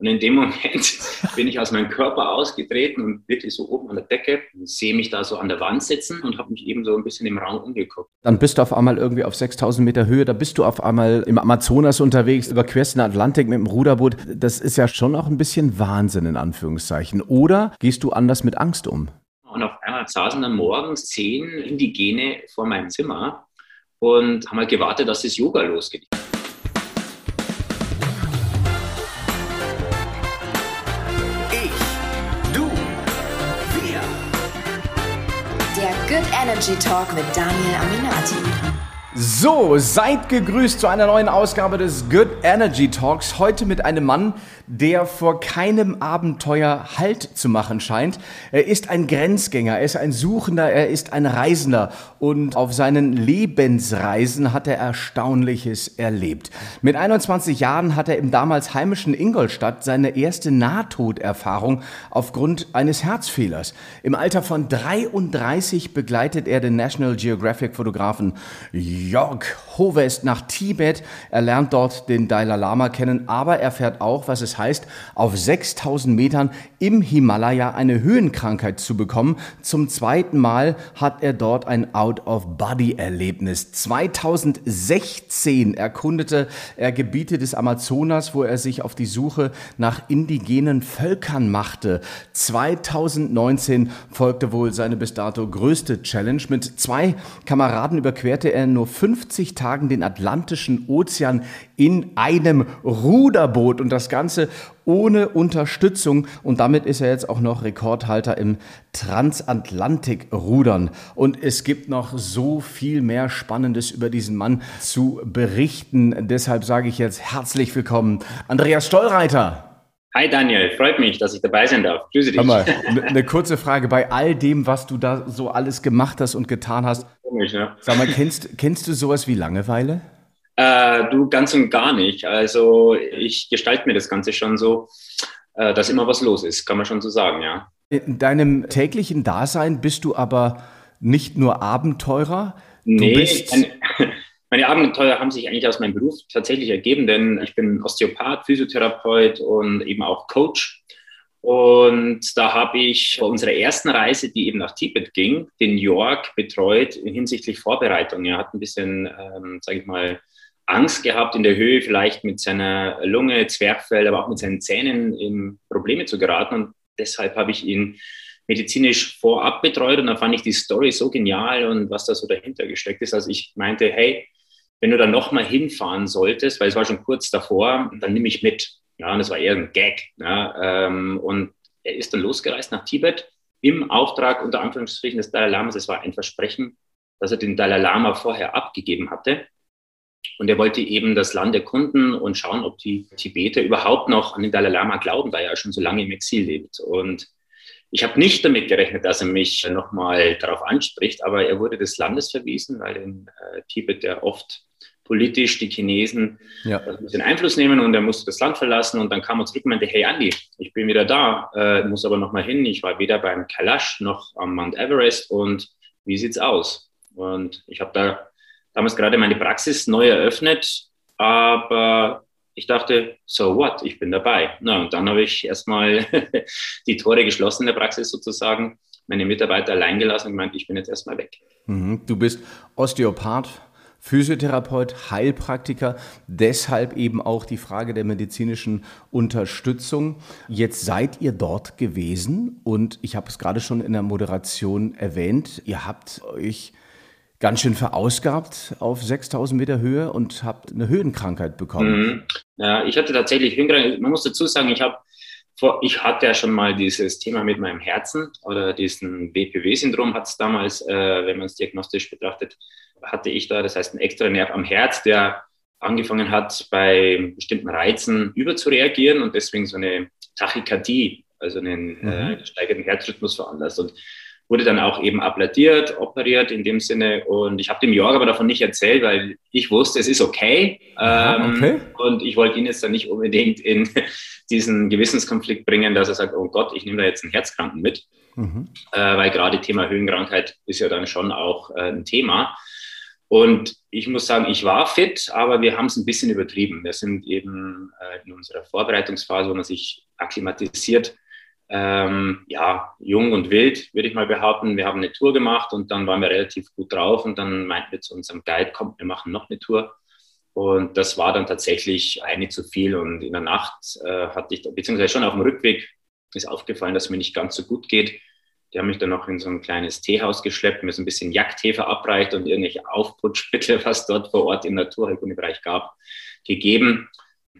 Und in dem Moment bin ich aus meinem Körper ausgetreten und wirklich so oben an der Decke, sehe mich da so an der Wand sitzen und habe mich eben so ein bisschen im Raum umgeguckt. Dann bist du auf einmal irgendwie auf 6000 Meter Höhe, da bist du auf einmal im Amazonas unterwegs, überquerst den Atlantik mit dem Ruderboot. Das ist ja schon auch ein bisschen Wahnsinn in Anführungszeichen. Oder gehst du anders mit Angst um? Und auf einmal saßen dann morgens zehn Indigene vor meinem Zimmer und haben halt gewartet, dass das Yoga losgeht. Energy Talk mit Daniel Aminati. So, seid gegrüßt zu einer neuen Ausgabe des Good Energy Talks. Heute mit einem Mann, der vor keinem Abenteuer Halt zu machen scheint. Er ist ein Grenzgänger, er ist ein Suchender, er ist ein Reisender und auf seinen Lebensreisen hat er Erstaunliches erlebt. Mit 21 Jahren hat er im damals heimischen Ingolstadt seine erste Nahtoderfahrung aufgrund eines Herzfehlers. Im Alter von 33 begleitet er den National Geographic Fotografen Jörg Hovest nach Tibet. Er lernt dort den Dalai Lama kennen, aber er fährt auch, was es heißt, auf 6000 Metern im Himalaya eine Höhenkrankheit zu bekommen. Zum zweiten Mal hat er dort ein Out-of-Body-Erlebnis. 2016 erkundete er Gebiete des Amazonas, wo er sich auf die Suche nach indigenen Völkern machte. 2019 folgte wohl seine bis dato größte Challenge. Mit zwei Kameraden überquerte er nur 50 Tagen den Atlantischen Ozean in einem Ruderboot und das Ganze ohne Unterstützung. Und damit ist er jetzt auch noch Rekordhalter im Transatlantik-Rudern. Und es gibt noch so viel mehr Spannendes über diesen Mann zu berichten. Deshalb sage ich jetzt herzlich willkommen, Andreas Stollreiter. Hi Daniel, freut mich, dass ich dabei sein darf. Grüße dich. Mal, eine kurze Frage. Bei all dem, was du da so alles gemacht hast und getan hast, Komisch, ne? sag mal, kennst, kennst du sowas wie Langeweile? Äh, du ganz und gar nicht. Also ich gestalte mir das Ganze schon so, äh, dass immer was los ist, kann man schon so sagen, ja. In deinem täglichen Dasein bist du aber nicht nur Abenteurer. Du nee, bist meine Abenteuer haben sich eigentlich aus meinem Beruf tatsächlich ergeben, denn ich bin Osteopath, Physiotherapeut und eben auch Coach. Und da habe ich bei unserer ersten Reise, die eben nach Tibet ging, den York betreut hinsichtlich Vorbereitung. Er hat ein bisschen, ähm, sage ich mal, Angst gehabt, in der Höhe vielleicht mit seiner Lunge, Zwerchfell, aber auch mit seinen Zähnen in Probleme zu geraten. Und deshalb habe ich ihn medizinisch vorab betreut und da fand ich die Story so genial und was da so dahinter gesteckt ist. Also ich meinte, hey, wenn du dann nochmal hinfahren solltest, weil es war schon kurz davor, dann nimm ich mit. Ja, und das war eher ein Gag. Ja, ähm, und er ist dann losgereist nach Tibet im Auftrag unter Anführungsstrichen des Dalai Lamas. Es war ein Versprechen, das er den Dalai Lama vorher abgegeben hatte. Und er wollte eben das Land erkunden und schauen, ob die Tibeter überhaupt noch an den Dalai Lama glauben, da er schon so lange im Exil lebt. Und ich habe nicht damit gerechnet, dass er mich nochmal darauf anspricht, aber er wurde des Landes verwiesen, weil in äh, Tibet ja oft politisch die Chinesen ja. ein bisschen Einfluss nehmen und er musste das Land verlassen und dann kam er zurück und meinte, hey Andi, ich bin wieder da, äh, muss aber noch mal hin. Ich war weder beim Kailash noch am Mount Everest und wie sieht's aus? Und ich habe da damals gerade meine Praxis neu eröffnet, aber ich dachte, so what, ich bin dabei. Na, und dann habe ich erstmal die Tore geschlossen in der Praxis sozusagen, meine Mitarbeiter allein gelassen und gemeint, ich bin jetzt erstmal weg. Mhm. Du bist Osteopath, Physiotherapeut, Heilpraktiker, deshalb eben auch die Frage der medizinischen Unterstützung. Jetzt seid ihr dort gewesen und ich habe es gerade schon in der Moderation erwähnt, ihr habt euch ganz schön verausgabt auf 6000 Meter Höhe und habt eine Höhenkrankheit bekommen. Mhm. Ja, ich hatte tatsächlich Höhenkrankheit. Man muss dazu sagen, ich habe ich hatte ja schon mal dieses Thema mit meinem Herzen oder diesen BPW-Syndrom hat es damals, äh, wenn man es diagnostisch betrachtet, hatte ich da, das heißt ein extra Nerv am Herz, der angefangen hat, bei bestimmten Reizen überzureagieren und deswegen so eine Tachykardie, also einen mhm. äh, gesteigerten Herzrhythmus veranlasst. Und wurde dann auch eben abladiert, operiert in dem Sinne. Und ich habe dem Jörg aber davon nicht erzählt, weil ich wusste, es ist okay. Ähm, okay. Und ich wollte ihn jetzt dann nicht unbedingt in diesen Gewissenskonflikt bringen, dass er sagt, oh Gott, ich nehme da jetzt einen Herzkranken mit. Mhm. Äh, weil gerade Thema Höhenkrankheit ist ja dann schon auch äh, ein Thema. Und ich muss sagen, ich war fit, aber wir haben es ein bisschen übertrieben. Wir sind eben äh, in unserer Vorbereitungsphase, wo man sich akklimatisiert, ähm, ja, jung und wild, würde ich mal behaupten. Wir haben eine Tour gemacht und dann waren wir relativ gut drauf und dann meinten wir zu unserem Guide, komm, wir machen noch eine Tour. Und das war dann tatsächlich eine zu viel. Und in der Nacht äh, hatte ich, beziehungsweise schon auf dem Rückweg, ist aufgefallen, dass mir nicht ganz so gut geht. Die haben mich dann noch in so ein kleines Teehaus geschleppt, mir so ein bisschen Jagdtee verabreicht und irgendwelche Aufputschmittel, was dort vor Ort im Naturheilkundebereich gab, gegeben.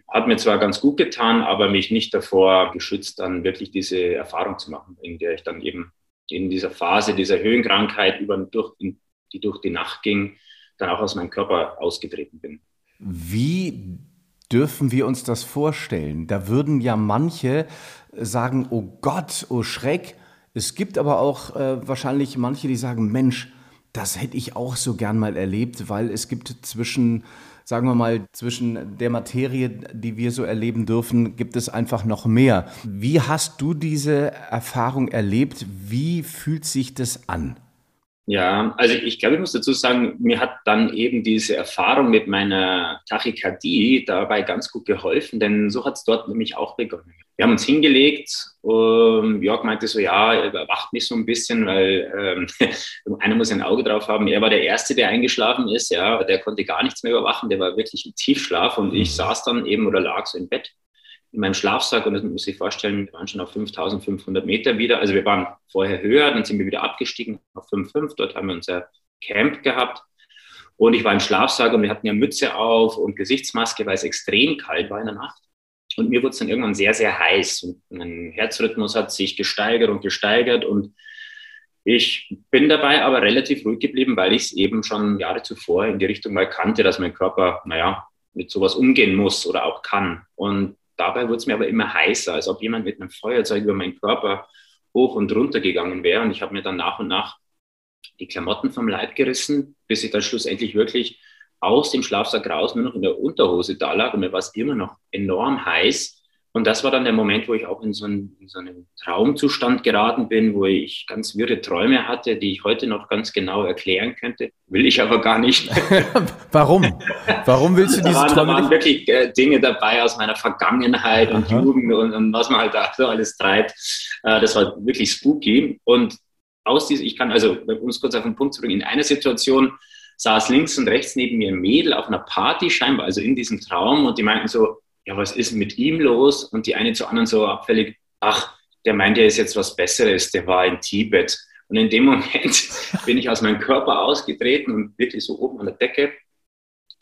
Hat mir zwar ganz gut getan, aber mich nicht davor geschützt, dann wirklich diese Erfahrung zu machen, in der ich dann eben in dieser Phase dieser Höhenkrankheit, über, durch, die durch die Nacht ging, dann auch aus meinem Körper ausgetreten bin. Wie dürfen wir uns das vorstellen? Da würden ja manche sagen, oh Gott, oh Schreck. Es gibt aber auch äh, wahrscheinlich manche, die sagen, Mensch, das hätte ich auch so gern mal erlebt, weil es gibt zwischen, sagen wir mal, zwischen der Materie, die wir so erleben dürfen, gibt es einfach noch mehr. Wie hast du diese Erfahrung erlebt? Wie fühlt sich das an? Ja, also ich glaube, ich muss dazu sagen, mir hat dann eben diese Erfahrung mit meiner Tachykardie dabei ganz gut geholfen, denn so hat es dort nämlich auch begonnen. Wir haben uns hingelegt, und Jörg meinte so, ja, er überwacht mich so ein bisschen, weil ähm, einer muss ein Auge drauf haben. Er war der Erste, der eingeschlafen ist, ja, der konnte gar nichts mehr überwachen, der war wirklich im Tiefschlaf und ich saß dann eben oder lag so im Bett in meinem Schlafsack und das muss ich vorstellen, wir waren schon auf 5500 Meter wieder. Also wir waren vorher höher, dann sind wir wieder abgestiegen auf 5,5. Dort haben wir unser Camp gehabt. Und ich war im Schlafsack und wir hatten ja Mütze auf und Gesichtsmaske, weil es extrem kalt war in der Nacht. Und mir wurde es dann irgendwann sehr, sehr heiß. Und mein Herzrhythmus hat sich gesteigert und gesteigert. Und ich bin dabei aber relativ ruhig geblieben, weil ich es eben schon Jahre zuvor in die Richtung mal kannte, dass mein Körper, naja, mit sowas umgehen muss oder auch kann. Und Dabei wurde es mir aber immer heißer, als ob jemand mit einem Feuerzeug über meinen Körper hoch und runter gegangen wäre. Und ich habe mir dann nach und nach die Klamotten vom Leib gerissen, bis ich dann schlussendlich wirklich aus dem Schlafsack raus nur noch in der Unterhose da lag. Und mir war es immer noch enorm heiß. Und das war dann der Moment, wo ich auch in so, einen, in so einen Traumzustand geraten bin, wo ich ganz wirre Träume hatte, die ich heute noch ganz genau erklären könnte. Will ich aber gar nicht. Warum? Warum willst du diese da waren, Träume Da waren wirklich äh, Dinge dabei aus meiner Vergangenheit Aha. und Jugend und, und, was man halt da so alles treibt. Äh, das war wirklich spooky. Und aus diesem, ich kann also, um es kurz auf den Punkt zu bringen, in einer Situation saß links und rechts neben mir ein Mädel auf einer Party scheinbar, also in diesem Traum und die meinten so, ja, was ist mit ihm los? Und die eine zu anderen so abfällig, ach, der meint ja ist jetzt was Besseres, der war in Tibet. Und in dem Moment bin ich aus meinem Körper ausgetreten und wirklich so oben an der Decke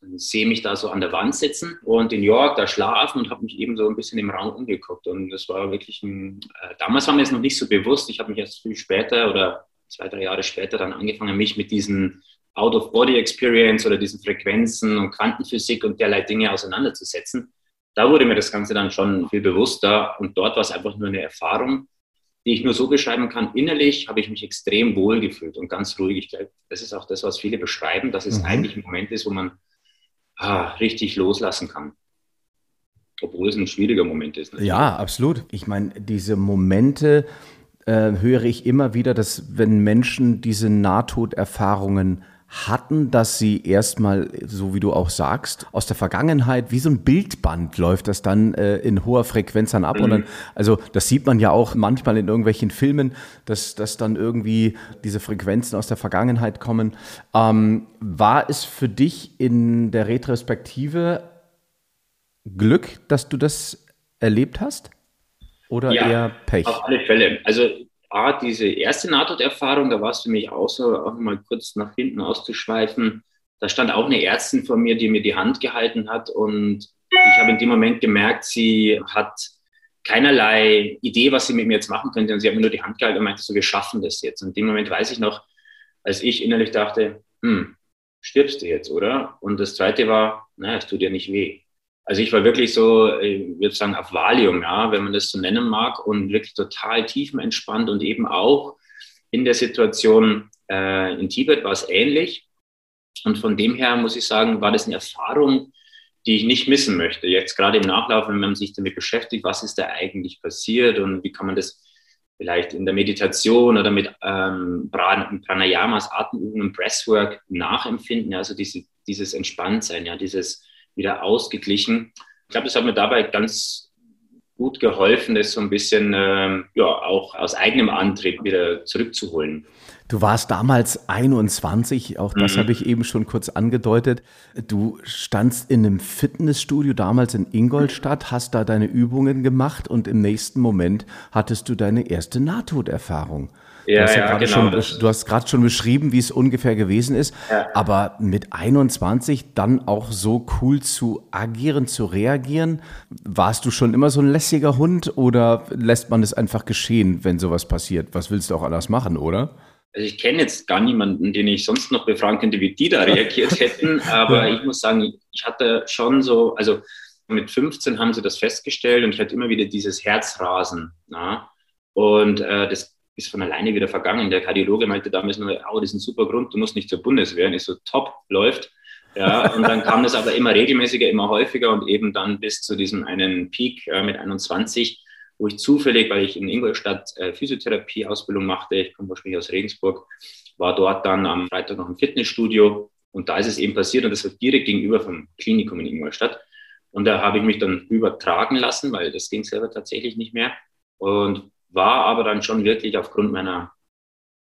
und sehe mich da so an der Wand sitzen und in York da schlafen und habe mich eben so ein bisschen im Raum umgeguckt. Und das war wirklich ein, äh, damals war mir das noch nicht so bewusst. Ich habe mich erst viel später oder zwei, drei Jahre später dann angefangen, mich mit diesen Out-of-Body-Experience oder diesen Frequenzen und Quantenphysik und derlei Dinge auseinanderzusetzen da wurde mir das Ganze dann schon viel bewusster und dort war es einfach nur eine Erfahrung, die ich nur so beschreiben kann. Innerlich habe ich mich extrem wohl gefühlt und ganz ruhig. Ich glaube, das ist auch das, was viele beschreiben, dass es mhm. eigentlich ein Moment ist, wo man ah, richtig loslassen kann. Obwohl es ein schwieriger Moment ist. Natürlich. Ja, absolut. Ich meine, diese Momente äh, höre ich immer wieder, dass wenn Menschen diese Nahtoderfahrungen hatten, dass sie erstmal, so wie du auch sagst, aus der Vergangenheit, wie so ein Bildband läuft das dann äh, in hoher Frequenz dann ab. Mhm. Und dann, also das sieht man ja auch manchmal in irgendwelchen Filmen, dass, dass dann irgendwie diese Frequenzen aus der Vergangenheit kommen. Ähm, war es für dich in der Retrospektive Glück, dass du das erlebt hast? Oder ja, eher Pech? Auf alle Fälle. Also A, diese erste Nahtoderfahrung, da war es für mich auch so, auch mal kurz nach hinten auszuschweifen. Da stand auch eine Ärztin vor mir, die mir die Hand gehalten hat und ich habe in dem Moment gemerkt, sie hat keinerlei Idee, was sie mit mir jetzt machen könnte. Und sie hat mir nur die Hand gehalten und meinte so, wir schaffen das jetzt. Und in dem Moment weiß ich noch, als ich innerlich dachte, hm, stirbst du jetzt, oder? Und das zweite war, naja, es tut dir nicht weh. Also ich war wirklich so, ich würde sagen, auf Valium, ja, wenn man das so nennen mag, und wirklich total tiefenentspannt und eben auch in der Situation äh, in Tibet war es ähnlich. Und von dem her muss ich sagen, war das eine Erfahrung, die ich nicht missen möchte. Jetzt gerade im Nachlauf, wenn man sich damit beschäftigt, was ist da eigentlich passiert und wie kann man das vielleicht in der Meditation oder mit ähm, Pranayamas, Atemübungen, Breathwork nachempfinden. Also diese, dieses Entspanntsein, ja, dieses wieder ausgeglichen. Ich glaube, das hat mir dabei ganz gut geholfen, das so ein bisschen ähm, ja, auch aus eigenem Antrieb wieder zurückzuholen. Du warst damals 21, auch das mhm. habe ich eben schon kurz angedeutet. Du standst in einem Fitnessstudio damals in Ingolstadt, hast da deine Übungen gemacht und im nächsten Moment hattest du deine erste Nahtoderfahrung. Ja, du hast, ja, genau. schon, du hast gerade schon beschrieben, wie es ungefähr gewesen ist. Ja. Aber mit 21 dann auch so cool zu agieren, zu reagieren, warst du schon immer so ein lässiger Hund oder lässt man es einfach geschehen, wenn sowas passiert? Was willst du auch anders machen, oder? Also ich kenne jetzt gar niemanden, den ich sonst noch befragen könnte, wie die da reagiert hätten. Aber ich muss sagen, ich hatte schon so, also mit 15 haben sie das festgestellt und ich hatte immer wieder dieses Herzrasen. Na? Und äh, das ist von alleine wieder vergangen. Der Kardiologe meinte damals nur, oh, das ist ein super Grund, du musst nicht zur Bundeswehr. Und ich so, top, läuft. Ja, und dann kam das aber immer regelmäßiger, immer häufiger und eben dann bis zu diesem einen Peak äh, mit 21 wo ich zufällig, weil ich in Ingolstadt äh, Physiotherapie-Ausbildung machte, ich komme ursprünglich aus Regensburg, war dort dann am Freitag noch im Fitnessstudio und da ist es eben passiert und das war direkt gegenüber vom Klinikum in Ingolstadt. Und da habe ich mich dann übertragen lassen, weil das ging selber tatsächlich nicht mehr und war aber dann schon wirklich aufgrund meiner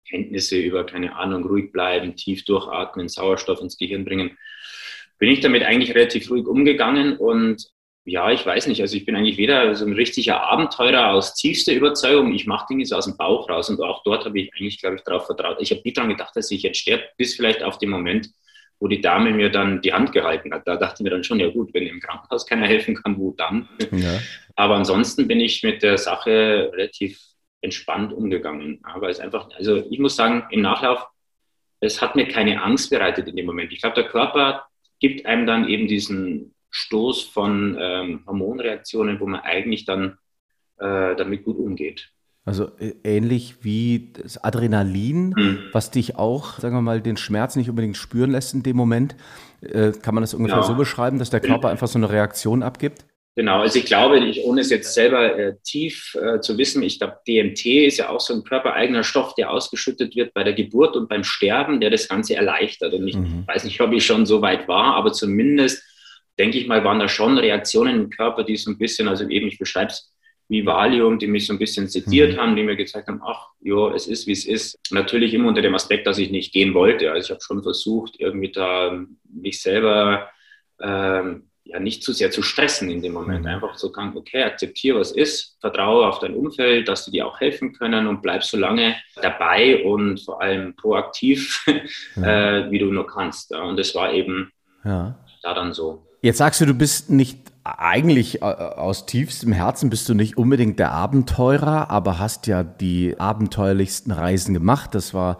Kenntnisse über, keine Ahnung, ruhig bleiben, tief durchatmen, Sauerstoff ins Gehirn bringen, bin ich damit eigentlich relativ ruhig umgegangen und ja, ich weiß nicht. Also ich bin eigentlich weder so ein richtiger Abenteurer aus tiefster Überzeugung. Ich mache Dinge so aus dem Bauch raus und auch dort habe ich eigentlich, glaube ich, darauf vertraut. Ich habe nie daran gedacht, dass ich jetzt sterbe, bis vielleicht auf den Moment, wo die Dame mir dann die Hand gehalten hat. Da dachte ich mir dann schon, ja gut, wenn im Krankenhaus keiner helfen kann, wo dann? Ja. Aber ansonsten bin ich mit der Sache relativ entspannt umgegangen. Aber es einfach, also ich muss sagen, im Nachlauf, es hat mir keine Angst bereitet in dem Moment. Ich glaube, der Körper gibt einem dann eben diesen Stoß von ähm, Hormonreaktionen, wo man eigentlich dann äh, damit gut umgeht. Also äh, ähnlich wie das Adrenalin, mhm. was dich auch, sagen wir mal, den Schmerz nicht unbedingt spüren lässt in dem Moment. Äh, kann man das ungefähr genau. so beschreiben, dass der Körper einfach so eine Reaktion abgibt? Genau, also ich glaube, ich, ohne es jetzt selber äh, tief äh, zu wissen, ich glaube, DMT ist ja auch so ein körpereigener Stoff, der ausgeschüttet wird bei der Geburt und beim Sterben, der das Ganze erleichtert. Und ich mhm. weiß nicht, ob ich schon so weit war, aber zumindest denke ich mal, waren da schon Reaktionen im Körper, die so ein bisschen, also eben, ich beschreibe es wie Valium, die mich so ein bisschen sediert mhm. haben, die mir gezeigt haben, ach, ja, es ist, wie es ist. Natürlich immer unter dem Aspekt, dass ich nicht gehen wollte. Also ich habe schon versucht, irgendwie da mich selber ähm, ja nicht zu sehr zu stressen in dem Moment. Mhm. Einfach so kann, okay, akzeptiere, was ist, vertraue auf dein Umfeld, dass die dir auch helfen können und bleib so lange dabei und vor allem proaktiv, ja. äh, wie du nur kannst. Und das war eben ja. da dann so. Jetzt sagst du, du bist nicht eigentlich äh, aus tiefstem Herzen bist du nicht unbedingt der Abenteurer, aber hast ja die abenteuerlichsten Reisen gemacht. Das war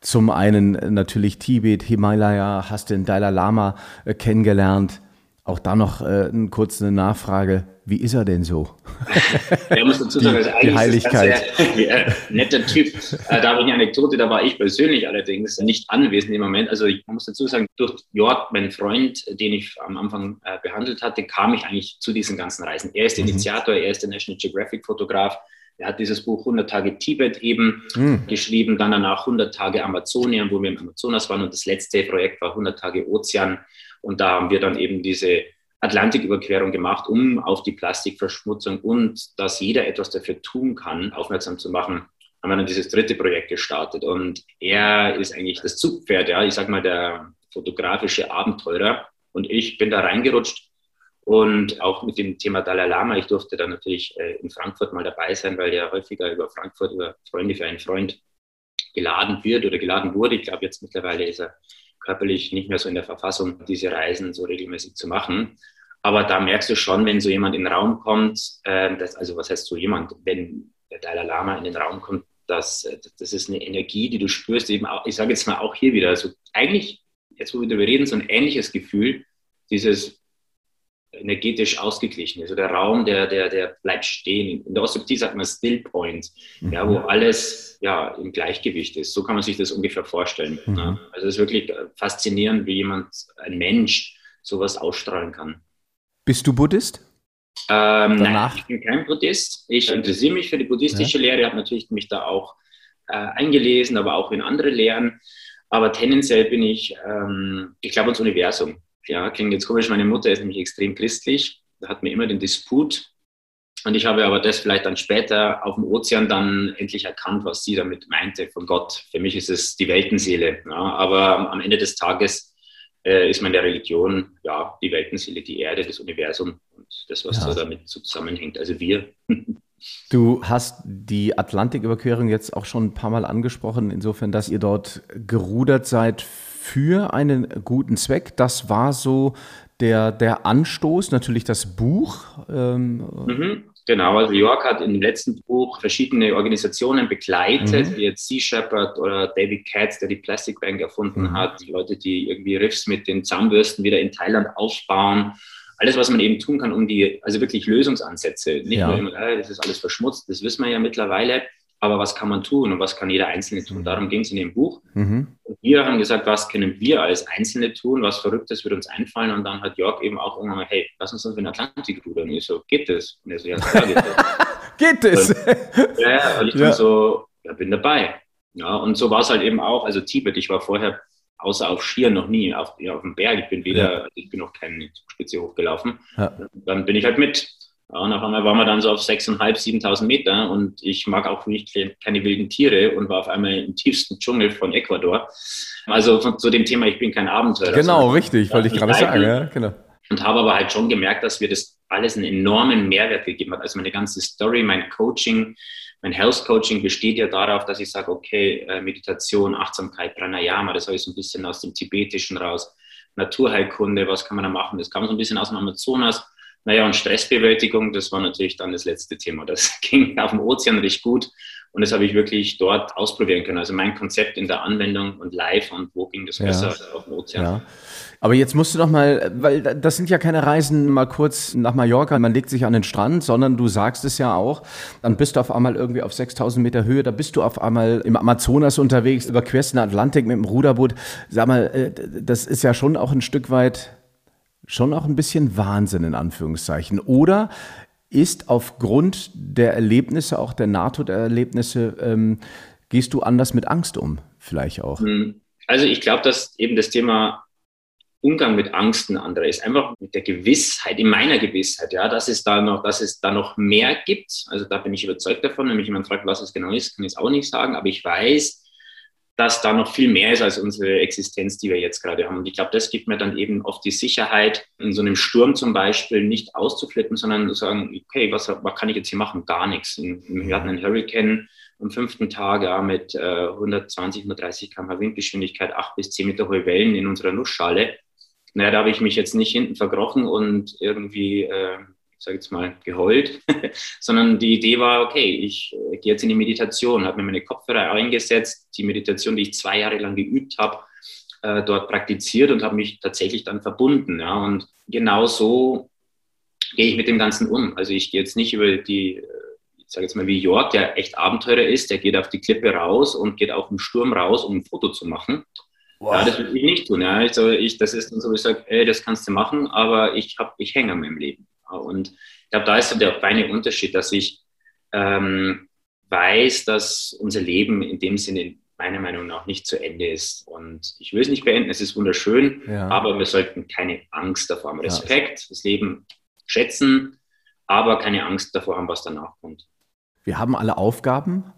zum einen natürlich Tibet, Himalaya, hast den Dalai Lama äh, kennengelernt. Auch da noch äh, eine kurze Nachfrage. Wie ist er denn so? Er muss dazu sagen, die, die Heiligkeit. Sehr, netter Typ. Äh, da habe ich eine Anekdote, da war ich persönlich allerdings nicht anwesend im Moment. Also ich muss dazu sagen, durch Jörg, mein Freund, den ich am Anfang äh, behandelt hatte, kam ich eigentlich zu diesen ganzen Reisen. Er ist mhm. Initiator, er ist der National Geographic Fotograf. Er hat dieses Buch 100 Tage Tibet eben mhm. geschrieben, dann danach 100 Tage Amazonien, wo wir im Amazonas waren und das letzte Projekt war 100 Tage Ozean und da haben wir dann eben diese Atlantiküberquerung gemacht, um auf die Plastikverschmutzung und dass jeder etwas dafür tun kann, aufmerksam zu machen, haben wir dann dieses dritte Projekt gestartet. Und er ist eigentlich das Zugpferd, ja, ich sag mal, der fotografische Abenteurer. Und ich bin da reingerutscht und auch mit dem Thema Dalai Lama. Ich durfte dann natürlich äh, in Frankfurt mal dabei sein, weil ja häufiger über Frankfurt, über Freunde für einen Freund geladen wird oder geladen wurde. Ich glaube, jetzt mittlerweile ist er körperlich nicht mehr so in der Verfassung, diese Reisen so regelmäßig zu machen. Aber da merkst du schon, wenn so jemand in den Raum kommt, äh, dass, also was heißt so jemand, wenn der Dalai Lama in den Raum kommt, dass, das ist eine Energie, die du spürst, eben auch, ich sage jetzt mal auch hier wieder, also eigentlich, jetzt wo wir darüber reden, so ein ähnliches Gefühl, dieses energetisch ausgeglichen ist. Also der Raum, der, der, der bleibt stehen. In der Osteopathie sagt man Still Point, mhm. ja, wo alles ja, im Gleichgewicht ist. So kann man sich das ungefähr vorstellen. Mhm. Ja. Also es ist wirklich faszinierend, wie jemand, ein Mensch, sowas ausstrahlen kann. Bist du Buddhist? Ähm, nein, ich bin kein Buddhist. Ich interessiere mich für die buddhistische ja. Lehre, habe natürlich mich da auch äh, eingelesen, aber auch in andere Lehren. Aber tendenziell bin ich, ähm, ich glaube ans Universum. Ja, klingt jetzt komisch, meine Mutter ist nämlich extrem christlich, da hat mir immer den Disput. Und ich habe aber das vielleicht dann später auf dem Ozean dann endlich erkannt, was sie damit meinte von Gott. Für mich ist es die Weltenseele. Ja, aber am Ende des Tages äh, ist meine Religion ja die Weltenseele, die Erde, das Universum und das, was ja. so damit zusammenhängt. Also wir. Du hast die Atlantiküberquerung jetzt auch schon ein paar Mal angesprochen, insofern, dass ihr dort gerudert seid für einen guten Zweck. Das war so der, der Anstoß, natürlich das Buch. Ähm, mhm. Genau, also York hat im letzten Buch verschiedene Organisationen begleitet, mhm. wie jetzt Sea Shepherd oder David Katz, der die Plastic Bank erfunden mhm. hat, die Leute, die irgendwie Riffs mit den Zahnbürsten wieder in Thailand aufbauen. Alles, was man eben tun kann, um die, also wirklich Lösungsansätze, nicht ja. nur immer, das ist alles verschmutzt, das wissen wir ja mittlerweile, aber was kann man tun und was kann jeder Einzelne tun? Darum ging es in dem Buch. Mhm. Und wir haben gesagt, was können wir als Einzelne tun? Was Verrücktes wird uns einfallen? Und dann hat Jörg eben auch irgendwann mal, hey, lass uns doch in den Atlantik rudern. Und ich so, geht das? Und er so, ja, klar geht das. geht das? Und, ja, und ich ja. dann so, ja, bin dabei. Ja, und so war es halt eben auch. Also Tibet, ich war vorher außer auf Skier noch nie auf, ja, auf dem Berg. Ich bin weder, ja. ich bin noch keine Spitze hochgelaufen. Ja. Dann bin ich halt mit. Ja, und auf einmal waren wir dann so auf 6.500, 7.000 Meter und ich mag auch nicht keine wilden Tiere und war auf einmal im tiefsten Dschungel von Ecuador. Also von, zu dem Thema, ich bin kein Abenteurer. Genau, richtig, wollte ich gerade sagen. Ja, genau. Und habe aber halt schon gemerkt, dass wir das alles einen enormen Mehrwert gegeben hat. Also meine ganze Story, mein Coaching, mein Health Coaching besteht ja darauf, dass ich sage, okay, äh, Meditation, Achtsamkeit, Pranayama, das habe ich so ein bisschen aus dem Tibetischen raus. Naturheilkunde, was kann man da machen? Das kam so ein bisschen aus dem Amazonas naja, und Stressbewältigung, das war natürlich dann das letzte Thema. Das ging auf dem Ozean recht gut und das habe ich wirklich dort ausprobieren können. Also mein Konzept in der Anwendung und live und wo ging das besser ja. auf dem Ozean. Ja. Aber jetzt musst du doch mal, weil das sind ja keine Reisen mal kurz nach Mallorca, man legt sich an den Strand, sondern du sagst es ja auch, dann bist du auf einmal irgendwie auf 6000 Meter Höhe, da bist du auf einmal im Amazonas unterwegs, überquerst den Atlantik mit dem Ruderboot. Sag mal, äh, das ist ja schon auch ein Stück weit schon auch ein bisschen Wahnsinn in Anführungszeichen. Oder ist aufgrund der Erlebnisse, auch der NATO-Erlebnisse, ähm, gehst du anders mit Angst um, vielleicht auch? Hm. Also ich glaube, dass eben das Thema Umgang mit Angst ein anderer ist. Einfach mit der Gewissheit, in meiner Gewissheit, ja, dass es da noch, dass es da noch mehr gibt. Also da bin ich überzeugt davon. Wenn mich jemand fragt, was es genau ist, kann ich es auch nicht sagen. Aber ich weiß, dass da noch viel mehr ist als unsere Existenz, die wir jetzt gerade haben. Und ich glaube, das gibt mir dann eben oft die Sicherheit, in so einem Sturm zum Beispiel nicht auszuflippen, sondern zu sagen, okay, was, was kann ich jetzt hier machen? Gar nichts. Wir hatten einen Hurricane am fünften Tag ja, mit äh, 120, 130 km Windgeschwindigkeit, acht bis zehn Meter hohe Wellen in unserer Nussschale. Naja, da habe ich mich jetzt nicht hinten verkrochen und irgendwie äh, ich sage jetzt mal, geheult, sondern die Idee war, okay, ich äh, gehe jetzt in die Meditation, habe mir meine Kopfhörer eingesetzt, die Meditation, die ich zwei Jahre lang geübt habe, äh, dort praktiziert und habe mich tatsächlich dann verbunden. Ja, und genau so gehe ich mit dem Ganzen um. Also ich gehe jetzt nicht über die, äh, ich sage jetzt mal wie Jörg, der echt Abenteurer ist, der geht auf die Klippe raus und geht auf den Sturm raus, um ein Foto zu machen. Wow. Ja, das würde ich nicht tun. Ja. Also ich, das ist dann so, ich sage, ey, das kannst du machen, aber ich, hab, ich hänge an meinem Leben. Und ich glaube, da ist so der feine Unterschied, dass ich ähm, weiß, dass unser Leben in dem Sinne meiner Meinung nach nicht zu Ende ist. Und ich will es nicht beenden, es ist wunderschön, ja. aber wir sollten keine Angst davor haben. Respekt, ja. das Leben schätzen, aber keine Angst davor haben, was danach kommt. Wir haben alle Aufgaben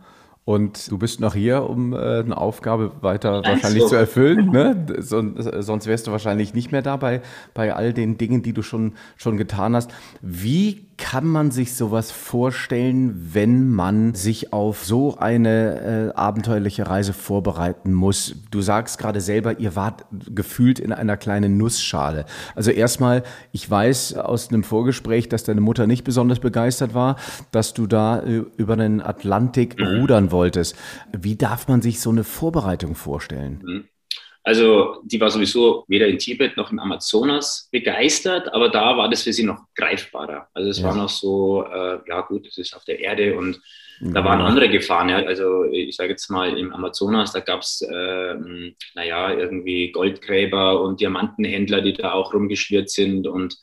und du bist noch hier, um äh, eine Aufgabe weiter wahrscheinlich so. zu erfüllen. Ne? sonst wärst du wahrscheinlich nicht mehr dabei bei all den Dingen, die du schon, schon getan hast. Wie kann man sich sowas vorstellen, wenn man sich auf so eine äh, abenteuerliche Reise vorbereiten muss? Du sagst gerade selber, ihr wart gefühlt in einer kleinen Nussschale. Also erstmal, ich weiß aus einem Vorgespräch, dass deine Mutter nicht besonders begeistert war, dass du da äh, über den Atlantik rudern wolltest. Wie darf man sich so eine Vorbereitung vorstellen? Mhm. Also die war sowieso weder in Tibet noch im Amazonas begeistert, aber da war das für sie noch greifbarer. Also es ja. war noch so, äh, ja gut, es ist auf der Erde und ja. da waren andere Gefahren. Ja. Also ich sage jetzt mal im Amazonas, da gab es, äh, naja, irgendwie Goldgräber und Diamantenhändler, die da auch rumgeschwirrt sind und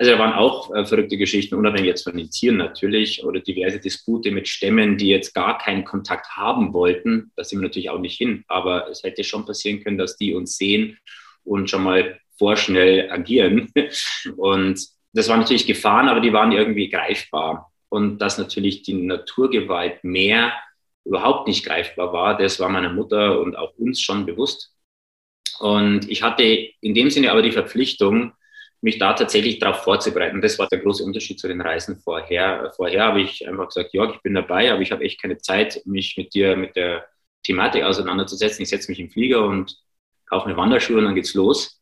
Also da waren auch äh, verrückte Geschichten, unabhängig jetzt von den Tieren natürlich, oder diverse Dispute mit Stämmen, die jetzt gar keinen Kontakt haben wollten. Da sind wir natürlich auch nicht hin. Aber es hätte schon passieren können, dass die uns sehen und schon mal vorschnell agieren. Und das waren natürlich Gefahren, aber die waren irgendwie greifbar. Und dass natürlich die Naturgewalt mehr überhaupt nicht greifbar war, das war meiner Mutter und auch uns schon bewusst. Und ich hatte in dem Sinne aber die Verpflichtung, mich da tatsächlich darauf vorzubereiten. Das war der große Unterschied zu den Reisen vorher. Vorher habe ich einfach gesagt, Jörg, ich bin dabei, aber ich habe echt keine Zeit, mich mit dir, mit der Thematik auseinanderzusetzen. Ich setze mich im Flieger und kaufe mir Wanderschuhe und dann geht's los.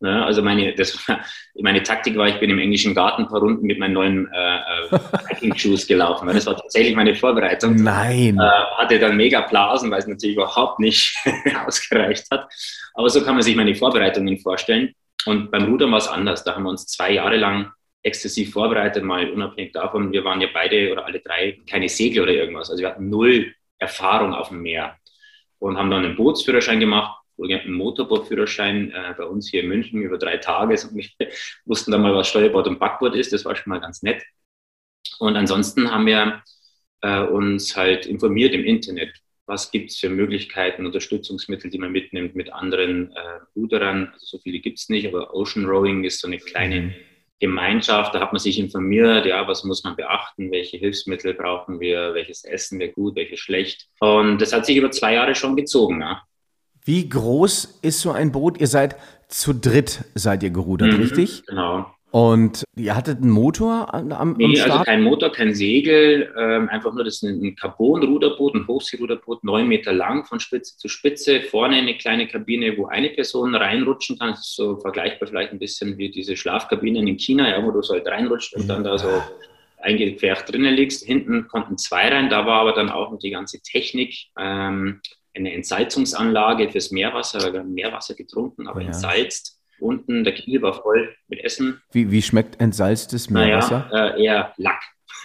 Ne? Also meine, das war, meine Taktik war, ich bin im englischen Garten ein paar Runden mit meinen neuen äh, äh Hiking Shoes gelaufen. Das war tatsächlich meine Vorbereitung. Nein. Äh, hatte dann mega Blasen, weil es natürlich überhaupt nicht ausgereicht hat. Aber so kann man sich meine Vorbereitungen vorstellen. Und beim Rudern war es anders. Da haben wir uns zwei Jahre lang exzessiv vorbereitet, mal unabhängig davon. Wir waren ja beide oder alle drei keine Segler oder irgendwas. Also wir hatten null Erfahrung auf dem Meer und haben dann einen Bootsführerschein gemacht einen Motorbootführerschein äh, bei uns hier in München über drei Tage. Und wir wussten dann mal, was Steuerbord und Backbord ist. Das war schon mal ganz nett. Und ansonsten haben wir äh, uns halt informiert im Internet. Was gibt es für Möglichkeiten, Unterstützungsmittel, die man mitnimmt mit anderen äh, Ruderern? Also so viele gibt es nicht, aber Ocean Rowing ist so eine kleine mhm. Gemeinschaft. Da hat man sich informiert, ja, was muss man beachten, welche Hilfsmittel brauchen wir, welches Essen wäre gut, welches schlecht. Und das hat sich über zwei Jahre schon gezogen. Ja. Wie groß ist so ein Boot? Ihr seid zu dritt, seid ihr gerudert, mhm, richtig? Genau. Und ihr hattet einen Motor am, am nee, Start? also kein Motor, kein Segel, ähm, einfach nur das ist ein Carbon-Ruderboot, ein Hochseeruderboot, neun Meter lang von Spitze zu Spitze. Vorne eine kleine Kabine, wo eine Person reinrutschen kann. Das ist so vergleichbar vielleicht ein bisschen wie diese Schlafkabinen in China, ja, wo du so halt reinrutscht und dann da so eingepfercht drinnen liegst. Hinten konnten zwei rein, da war aber dann auch noch die ganze Technik. Ähm, eine Entsalzungsanlage fürs Meerwasser, weil wir haben Meerwasser getrunken, aber ja. entsalzt. Unten, der Kiel war voll mit Essen. Wie, wie schmeckt entsalztes Meerwasser? Naja, äh, eher Lack.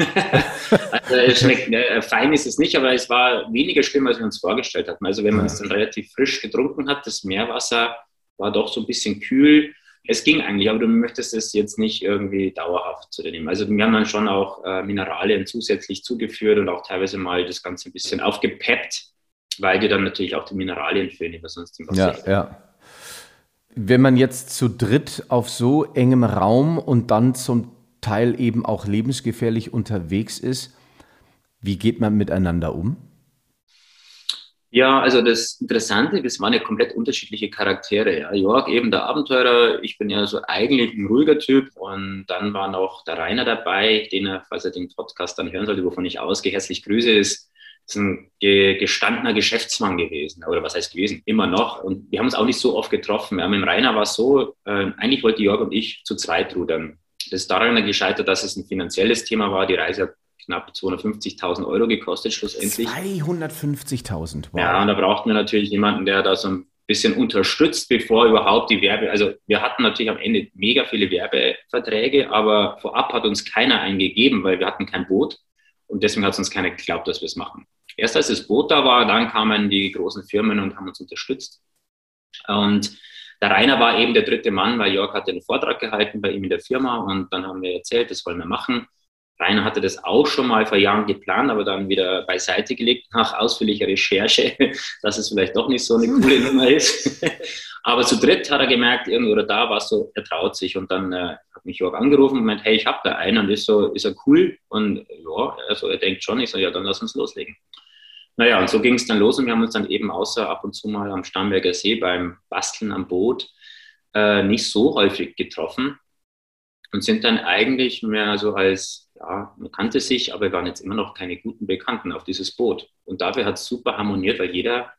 also es schmeckt, äh, fein ist es nicht, aber es war weniger schlimm, als wir uns vorgestellt hatten. Also wenn man es dann relativ frisch getrunken hat, das Meerwasser war doch so ein bisschen kühl. Es ging eigentlich, aber du möchtest es jetzt nicht irgendwie dauerhaft zu dir nehmen. Also wir haben dann schon auch äh, Mineralien zusätzlich zugeführt und auch teilweise mal das Ganze ein bisschen aufgepeppt, weil dir dann natürlich auch die Mineralien fehlen, die sonst im Wasser Ja, ja. Wenn man jetzt zu dritt auf so engem Raum und dann zum Teil eben auch lebensgefährlich unterwegs ist, wie geht man miteinander um? Ja, also das Interessante, das waren ja komplett unterschiedliche Charaktere. Ja. Jörg eben der Abenteurer, ich bin ja so eigentlich ein ruhiger Typ und dann war noch der Rainer dabei, den er, falls er den Podcast dann hören sollte, wovon ich ausgehe, herzlich grüße, ist ist ein gestandener Geschäftsmann gewesen, oder was heißt gewesen, immer noch. Und wir haben uns auch nicht so oft getroffen. Ja, mit dem Rainer war es so, äh, eigentlich wollte Jörg und ich zu zweit rudern. Das ist daran gescheitert, dass es ein finanzielles Thema war. Die Reise hat knapp 250.000 Euro gekostet schlussendlich. 250.000, wow. Ja, und da brauchten wir natürlich jemanden, der da so ein bisschen unterstützt, bevor überhaupt die Werbe, also wir hatten natürlich am Ende mega viele Werbeverträge, aber vorab hat uns keiner eingegeben, weil wir hatten kein Boot. Und deswegen hat uns keiner geglaubt, dass wir es machen. Erst als das Boot da war, dann kamen die großen Firmen und haben uns unterstützt. Und der Rainer war eben der dritte Mann, weil Jörg hatte einen Vortrag gehalten bei ihm in der Firma und dann haben wir erzählt, das wollen wir machen. Rainer hatte das auch schon mal vor Jahren geplant, aber dann wieder beiseite gelegt nach ausführlicher Recherche, dass es vielleicht doch nicht so eine coole Nummer ist. aber zu dritt hat er gemerkt, irgendwo da war es so, er traut sich und dann äh, hat mich Jörg angerufen und meint, hey, ich habe da einen und ist so, ist er cool? Und ja, also er denkt schon, ich so, ja, dann lass uns loslegen. Naja, und so ging es dann los und wir haben uns dann eben außer ab und zu mal am Starnberger See beim Basteln am Boot äh, nicht so häufig getroffen und sind dann eigentlich mehr so als, ja, man kannte sich, aber wir waren jetzt immer noch keine guten Bekannten auf dieses Boot. Und dafür hat es super harmoniert, weil jeder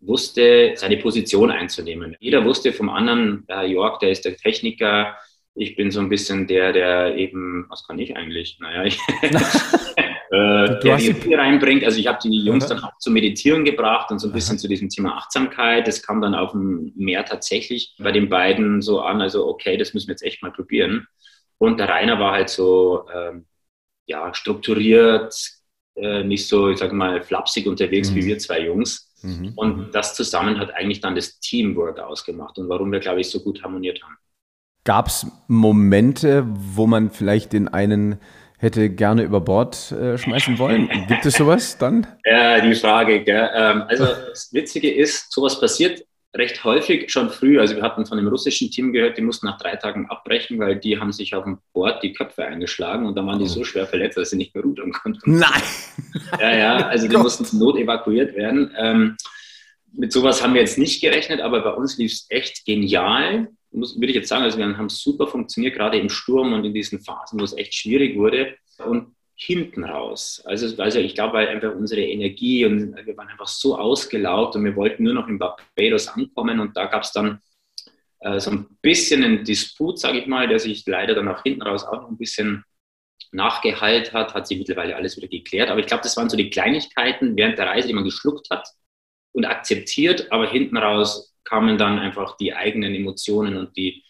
wusste, seine Position einzunehmen. Jeder wusste vom anderen, ja, Jörg, der ist der Techniker, ich bin so ein bisschen der, der eben, was kann ich eigentlich? Naja, ich, äh, der die Ruhe reinbringt. Also ich habe die Jungs dann auch zum Meditieren gebracht und so ein bisschen zu diesem Thema Achtsamkeit. Das kam dann auf dem Meer tatsächlich bei den beiden so an, also okay, das müssen wir jetzt echt mal probieren. Und der Rainer war halt so, ähm, ja, strukturiert, äh, nicht so, ich sage mal, flapsig unterwegs mhm. wie wir zwei Jungs. Mhm. Und das zusammen hat eigentlich dann das Teamwork ausgemacht und warum wir, glaube ich, so gut harmoniert haben. Gab es Momente, wo man vielleicht den einen hätte gerne über Bord äh, schmeißen wollen? Gibt es sowas dann? Ja, die Frage. Gell? Ähm, also das Witzige ist, sowas passiert recht häufig schon früh. Also wir hatten von dem russischen Team gehört, die mussten nach drei Tagen abbrechen, weil die haben sich auf dem Board die Köpfe eingeschlagen und da waren die so schwer verletzt, dass sie nicht mehr rudern konnten. Nein! Ja, ja, also die mussten zur Not evakuiert werden. Ähm, mit sowas haben wir jetzt nicht gerechnet, aber bei uns lief es echt genial muss, würde ich jetzt sagen, also wir haben super funktioniert, gerade im Sturm und in diesen Phasen, wo es echt schwierig wurde. Und hinten raus. Also, also ich glaube, weil einfach unsere Energie und wir waren einfach so ausgelaugt und wir wollten nur noch in Barbados ankommen und da gab es dann äh, so ein bisschen einen Disput, sage ich mal, der sich leider dann auch hinten raus auch noch ein bisschen nachgeheilt hat, hat sich mittlerweile alles wieder geklärt. Aber ich glaube, das waren so die Kleinigkeiten während der Reise, die man geschluckt hat und akzeptiert, aber hinten raus kamen dann einfach die eigenen Emotionen und die,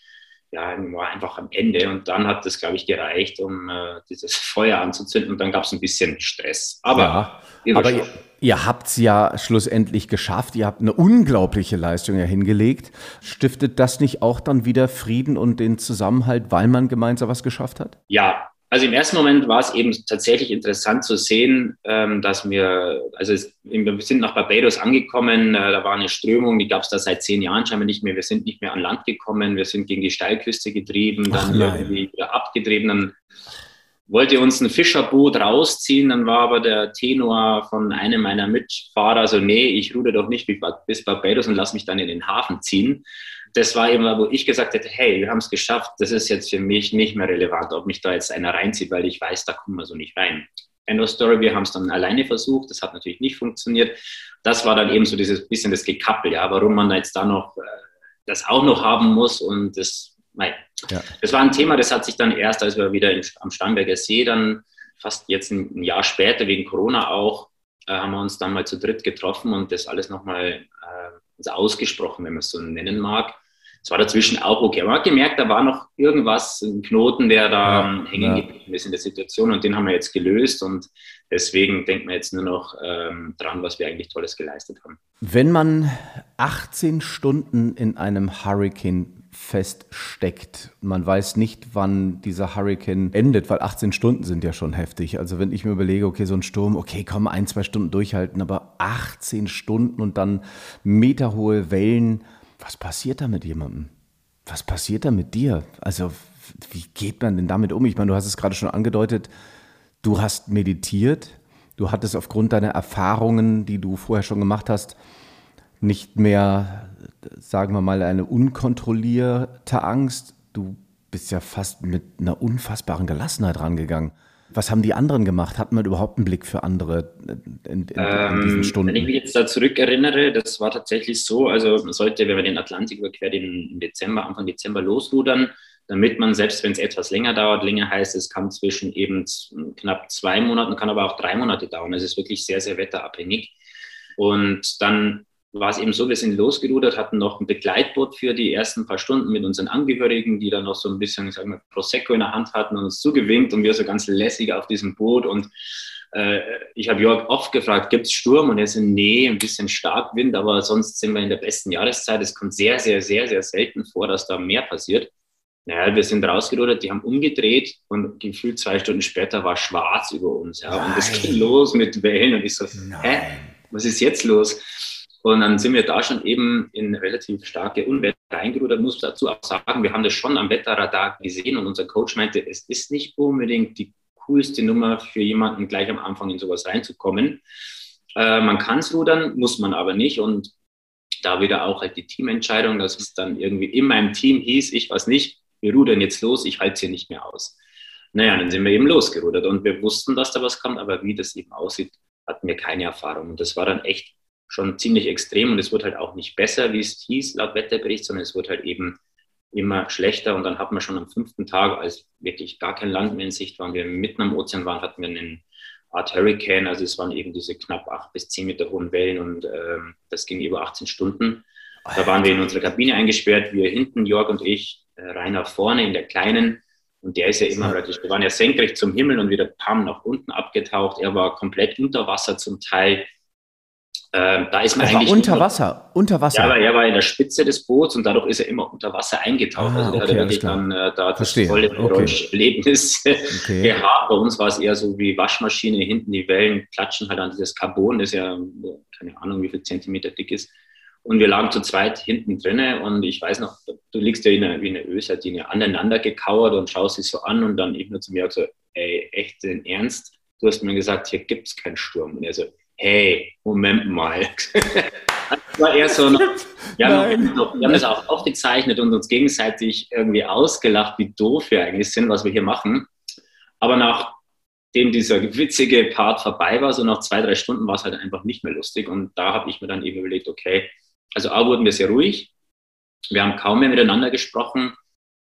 ja, war einfach am Ende. Und dann hat das, glaube ich, gereicht, um äh, dieses Feuer anzuzünden. Und dann gab es ein bisschen Stress. Aber, ja, aber ihr, ihr habt es ja schlussendlich geschafft. Ihr habt eine unglaubliche Leistung ja hingelegt. Stiftet das nicht auch dann wieder Frieden und den Zusammenhalt, weil man gemeinsam was geschafft hat? Ja, also im ersten Moment war es eben tatsächlich interessant zu sehen, ähm, dass wir, also wir sind nach Barbados angekommen, äh, da war eine Strömung, die gab es da seit zehn Jahren scheinbar nicht mehr. Wir sind nicht mehr an Land gekommen, wir sind gegen die Steilküste getrieben, dann irgendwie wieder abgetrieben, dann wollte uns ein Fischerboot rausziehen, dann war aber der Tenor von einem meiner Mitfahrer so, nee, ich ruder doch nicht bis Barbados und lass mich dann in den Hafen ziehen das war eben, wo ich gesagt hätte, hey, wir haben es geschafft, das ist jetzt für mich nicht mehr relevant, ob mich da jetzt einer reinzieht, weil ich weiß, da kommen wir so nicht rein. End of Story, wir haben es dann alleine versucht, das hat natürlich nicht funktioniert. Das war dann eben so dieses bisschen das Gekappel, ja, warum man jetzt da noch äh, das auch noch haben muss und das, nein. Ja. Das war ein Thema, das hat sich dann erst, als wir wieder in, am Starnberger See dann fast jetzt ein, ein Jahr später, wegen Corona auch, äh, haben wir uns dann mal zu dritt getroffen und das alles nochmal äh, ausgesprochen, wenn man es so nennen mag es war dazwischen auch okay. Man hat gemerkt, da war noch irgendwas, ein Knoten, der da ja, hängen ja. geblieben ist in der Situation und den haben wir jetzt gelöst und deswegen denkt man jetzt nur noch ähm, dran, was wir eigentlich Tolles geleistet haben. Wenn man 18 Stunden in einem Hurricane feststeckt. Man weiß nicht, wann dieser Hurricane endet, weil 18 Stunden sind ja schon heftig. Also wenn ich mir überlege, okay, so ein Sturm, okay, komm, ein, zwei Stunden durchhalten, aber 18 Stunden und dann meterhohe Wellen, was passiert da mit jemandem? Was passiert da mit dir? Also, wie geht man denn damit um? Ich meine, du hast es gerade schon angedeutet, du hast meditiert, du hattest aufgrund deiner Erfahrungen, die du vorher schon gemacht hast, nicht mehr, sagen wir mal, eine unkontrollierte Angst. Du bist ja fast mit einer unfassbaren Gelassenheit rangegangen. Was haben die anderen gemacht? Hat man überhaupt einen Blick für andere in, in, in diesen ähm, Stunden? Wenn ich mich jetzt da zurückerinnere, das war tatsächlich so, also man sollte, wenn man den Atlantik überquert, im Dezember, Anfang Dezember losrudern, damit man, selbst wenn es etwas länger dauert, länger heißt, es kann zwischen eben knapp zwei Monaten, kann aber auch drei Monate dauern. Es ist wirklich sehr, sehr wetterabhängig. Und dann war es eben so, wir sind losgerudert, hatten noch ein Begleitboot für die ersten paar Stunden mit unseren Angehörigen, die dann noch so ein bisschen, sagen wir, Prosecco in der Hand hatten und uns zugewinkt und wir so ganz lässig auf diesem Boot und äh, ich habe Jörg oft gefragt, gibt es Sturm? Und er so, nee, ein bisschen Starkwind, aber sonst sind wir in der besten Jahreszeit. Es kommt sehr, sehr, sehr, sehr selten vor, dass da mehr passiert. Naja, wir sind rausgerudert, die haben umgedreht und gefühlt zwei Stunden später war schwarz über uns. Ja. Und es ging los mit Wellen und ich so, Nein. hä, was ist jetzt los? Und dann sind wir da schon eben in relativ starke Unwetter reingerudert. Muss dazu auch sagen, wir haben das schon am Wetterradar gesehen und unser Coach meinte, es ist nicht unbedingt die coolste Nummer für jemanden, gleich am Anfang in sowas reinzukommen. Äh, man kann es rudern, muss man aber nicht. Und da wieder auch halt die Teamentscheidung, dass es dann irgendwie in meinem Team hieß, ich weiß nicht, wir rudern jetzt los, ich halte es hier nicht mehr aus. Naja, dann sind wir eben losgerudert und wir wussten, dass da was kommt, aber wie das eben aussieht, hatten wir keine Erfahrung. Und das war dann echt schon ziemlich extrem und es wird halt auch nicht besser, wie es hieß laut Wetterbericht, sondern es wird halt eben immer schlechter und dann hat man schon am fünften Tag, als wirklich gar kein Land mehr in Sicht waren, wir mitten am Ozean waren, hatten wir einen Art Hurricane, also es waren eben diese knapp acht bis zehn Meter hohen Wellen und äh, das ging über 18 Stunden. Da waren wir in unserer Kabine eingesperrt, wir hinten, Jörg und ich, äh, rein nach vorne in der kleinen und der ist ja immer praktisch, wir waren ja senkrecht zum Himmel und wieder pam nach unten abgetaucht. Er war komplett unter Wasser zum Teil Ähm, da ist man Er eigentlich unter immer- Wasser, unter Wasser. Ja, aber er war in der Spitze des Boots und dadurch ist er immer unter Wasser eingetaucht. Ah, also okay, hat alles wirklich dann äh, da das Verstehe, volle okay. Geräusch-Erlebnis Okay. gehabt. Bei uns war es eher so wie Waschmaschine, hinten die Wellen klatschen halt an dieses Carbon, das ja keine Ahnung, wie viel Zentimeter dick ist. Und wir lagen zu zweit hinten drinne und ich weiß noch, du liegst ja wie eine, wie eine Ölsardine aneinander gekauert und schaust dich so an und dann ich nur zu mir so, ey, echt den Ernst? Du hast mir gesagt, hier gibt es keinen Sturm. Und er so, hey, Moment mal. das war eher so, noch, wir, haben, noch, wir haben das auch aufgezeichnet und uns gegenseitig irgendwie ausgelacht, wie doof wir eigentlich sind, was wir hier machen. Aber nachdem dieser witzige Part vorbei war, so nach zwei, drei Stunden war es halt einfach nicht mehr lustig. Und da habe ich mir dann eben überlegt, okay, also A wurden wir sehr ruhig. Wir haben kaum mehr miteinander gesprochen.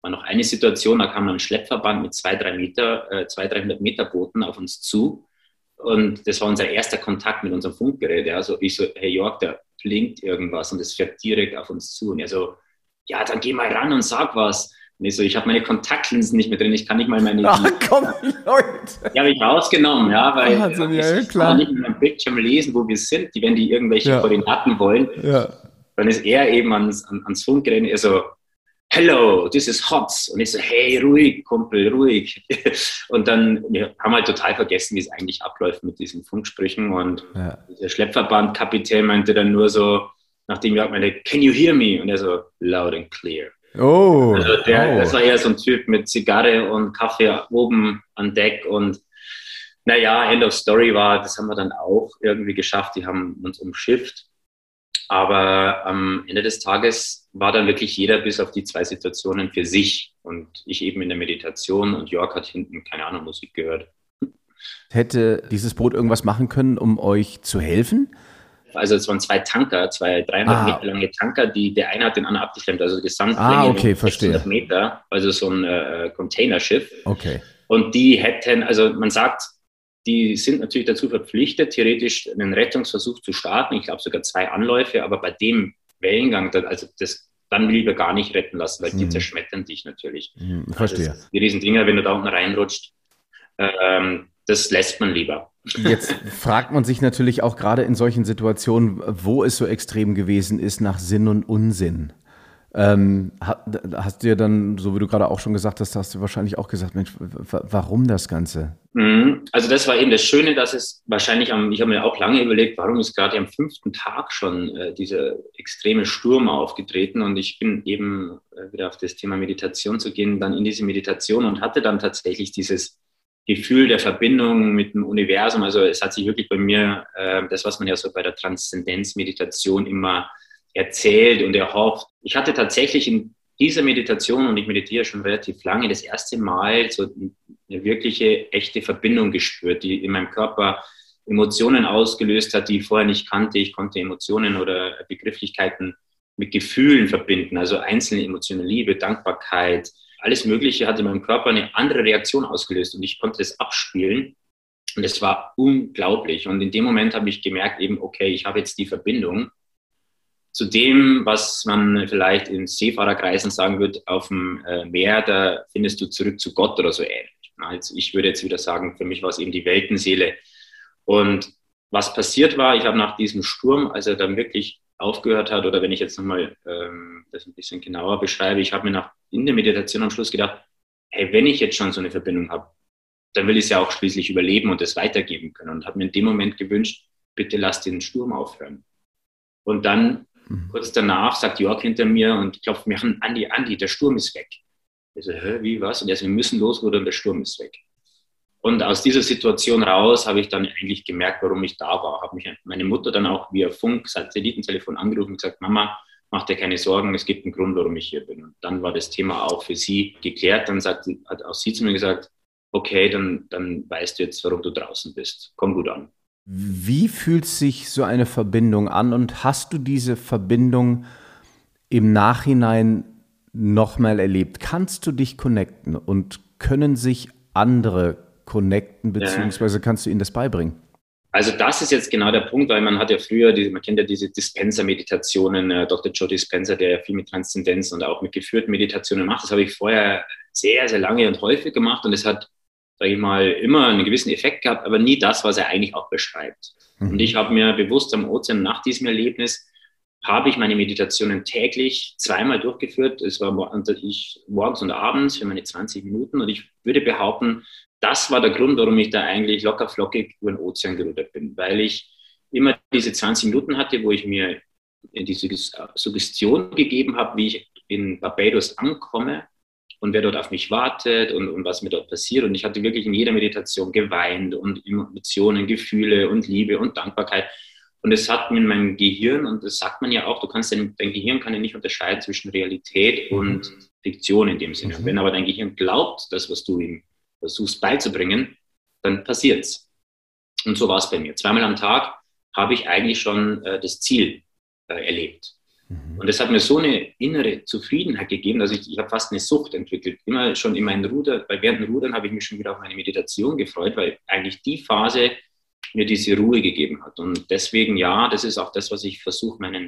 War noch eine Situation, da kam ein Schleppverband mit zwei, drei Meter, äh, zwei, 300 Meter Booten auf uns zu. Und das war unser erster Kontakt mit unserem Funkgerät. Ja. Also ich so, hey Jörg, da blinkt irgendwas und es fährt direkt auf uns zu. Und er so, ja, dann geh mal ran und sag was. Und ich so, ich habe meine Kontaktlinsen nicht mehr drin, ich kann nicht mal meine... Ach komm, Leute. Die habe ich rausgenommen, ja, weil Wahnsinn, ja, ich klar. kann nicht mit meinem Bildschirm lesen, wo wir sind, die, wenn die irgendwelche Ja. Koordinaten wollen, Ja. dann ist er eben ans, an, ans Funkgerät, er so, hello, this is Hots. Und ich so, hey, ruhig, Kumpel, ruhig. Und dann, wir haben halt total vergessen, wie es eigentlich abläuft mit diesen Funksprüchen. Und Ja. der Schleppverbandkapitän meinte dann nur so, nachdem wir meinte, can you hear me? Und er so, loud and clear. Oh. Also der, oh. das war eher so ein Typ mit Zigarre und Kaffee oben an Deck und naja, End of Story war, das haben wir dann auch irgendwie geschafft. Die haben uns umschifft. Aber am Ende des Tages war dann wirklich jeder bis auf die zwei Situationen für sich. Und ich eben in der Meditation und Jörg hat hinten, keine Ahnung, Musik gehört. Hätte dieses Boot irgendwas machen können, um euch zu helfen? Also es waren zwei Tanker, zwei 300 Ah. Meter lange Tanker, die der eine hat den anderen abgeklemmt. Also Gesamtlänge Ah, okay, nur verstehe. 600 Meter, also so ein äh, Containerschiff. Okay. Und die hätten, also man sagt, die sind natürlich dazu verpflichtet, theoretisch einen Rettungsversuch zu starten. Ich glaube sogar zwei Anläufe, aber bei dem Wellengang, also das dann lieber gar nicht retten lassen, weil die Hm. zerschmettern dich natürlich. Hm, Also verstehe. das- die riesen Dinger, wenn du da unten reinrutscht, ähm, das lässt man lieber. Jetzt fragt man sich natürlich auch gerade in solchen Situationen, wo es so extrem gewesen ist, nach Sinn und Unsinn. Ähm, ha- hast du ja dann, so wie du gerade auch schon gesagt hast, hast du wahrscheinlich auch gesagt, Mensch, warum das Ganze? Mhm. Also das war eben das Schöne, dass es wahrscheinlich am, ich habe mir auch lange überlegt, warum ist gerade am fünften Tag schon äh, dieser extreme Sturm aufgetreten und ich bin eben äh, wieder auf das Thema Meditation zu gehen, dann in diese Meditation und hatte dann tatsächlich dieses Gefühl der Verbindung mit dem Universum. Also es hat sich wirklich bei mir, äh, das, was man ja so bei der Transzendenzmeditation immer erzählt und erhofft. Ich hatte tatsächlich in dieser Meditation, und ich meditiere schon relativ lange, das erste Mal so eine wirkliche, echte Verbindung gespürt, die in meinem Körper Emotionen ausgelöst hat, die ich vorher nicht kannte. Ich konnte Emotionen oder Begrifflichkeiten mit Gefühlen verbinden, also einzelne Emotionen, Liebe, Dankbarkeit, alles Mögliche hat in meinem Körper eine andere Reaktion ausgelöst und ich konnte das abspielen. Und es war unglaublich. Und in dem Moment habe ich gemerkt, eben, okay, ich habe jetzt die Verbindung zu dem, was man vielleicht in Seefahrerkreisen sagen wird, auf dem äh, Meer, da findest du zurück zu Gott oder so ähnlich. Also ich würde jetzt wieder sagen, für mich war es eben die Weltenseele. Und was passiert war, ich habe nach diesem Sturm, als er dann wirklich aufgehört hat, oder wenn ich jetzt nochmal ähm, das ein bisschen genauer beschreibe, ich habe mir nach, in der Meditation am Schluss gedacht, hey, wenn ich jetzt schon so eine Verbindung habe, dann will ich es ja auch schließlich überleben und es weitergeben können. Und habe mir in dem Moment gewünscht, bitte lass den Sturm aufhören. Und dann Mhm. kurz danach sagt Jörg hinter mir und klopft mir an, Andi, Andi, der Sturm ist weg. Ich so, hä, wie, was? Und er so, wir müssen losrudern, der Sturm ist weg. Und aus dieser Situation raus habe ich dann eigentlich gemerkt, warum ich da war. Habe mich meine Mutter dann auch via Funk, Satellitentelefon angerufen und gesagt, Mama, mach dir keine Sorgen, es gibt einen Grund, warum ich hier bin. Und dann war das Thema auch für sie geklärt. Dann sagt, hat auch sie zu mir gesagt, okay, dann, dann weißt du jetzt, warum du draußen bist. Komm gut an. Wie fühlt sich so eine Verbindung an und hast du diese Verbindung im Nachhinein nochmal erlebt? Kannst du dich connecten und können sich andere connecten, beziehungsweise kannst du ihnen das beibringen? Also das ist jetzt genau der Punkt, weil man hat ja früher, diese, man kennt ja diese Dispenser-Meditationen, äh, Dr. Joe Dispenser, der ja viel mit Transzendenz und auch mit geführten Meditationen macht. Das habe ich vorher sehr, sehr lange und häufig gemacht und es hat sage ich mal, immer einen gewissen Effekt gehabt, aber nie das, was er eigentlich auch beschreibt. Mhm. Und ich habe mir bewusst am Ozean nach diesem Erlebnis habe ich meine Meditationen täglich zweimal durchgeführt. Es war ich morgens und abends für meine 20 Minuten. Und ich würde behaupten, das war der Grund, warum ich da eigentlich locker flockig über den Ozean gerudert bin, weil ich immer diese 20 Minuten hatte, wo ich mir diese Suggestion gegeben habe, wie ich in Barbados ankomme und wer dort auf mich wartet und, und was mir dort passiert. Und ich hatte wirklich in jeder Meditation geweint und Emotionen, Gefühle und Liebe und Dankbarkeit. Und es hat mir mein Gehirn, und das sagt man ja auch, du kannst dein, dein Gehirn kann ja nicht unterscheiden zwischen Realität und Fiktion in dem Sinne. Mhm. Wenn aber dein Gehirn glaubt, das, was du ihm versuchst beizubringen, dann passiert's. Und so war es bei mir. Zweimal am Tag habe ich eigentlich schon äh, das Ziel äh, erlebt. Mhm. Und das hat mir so eine innere Zufriedenheit gegeben, dass ich, ich habe fast eine Sucht entwickelt. Immer schon in meinen Ruder, bei während dem Rudern habe ich mich schon wieder auf meine Meditation gefreut, weil eigentlich die Phase mir diese Ruhe gegeben hat. Und deswegen, ja, das ist auch das, was ich versuche, meinen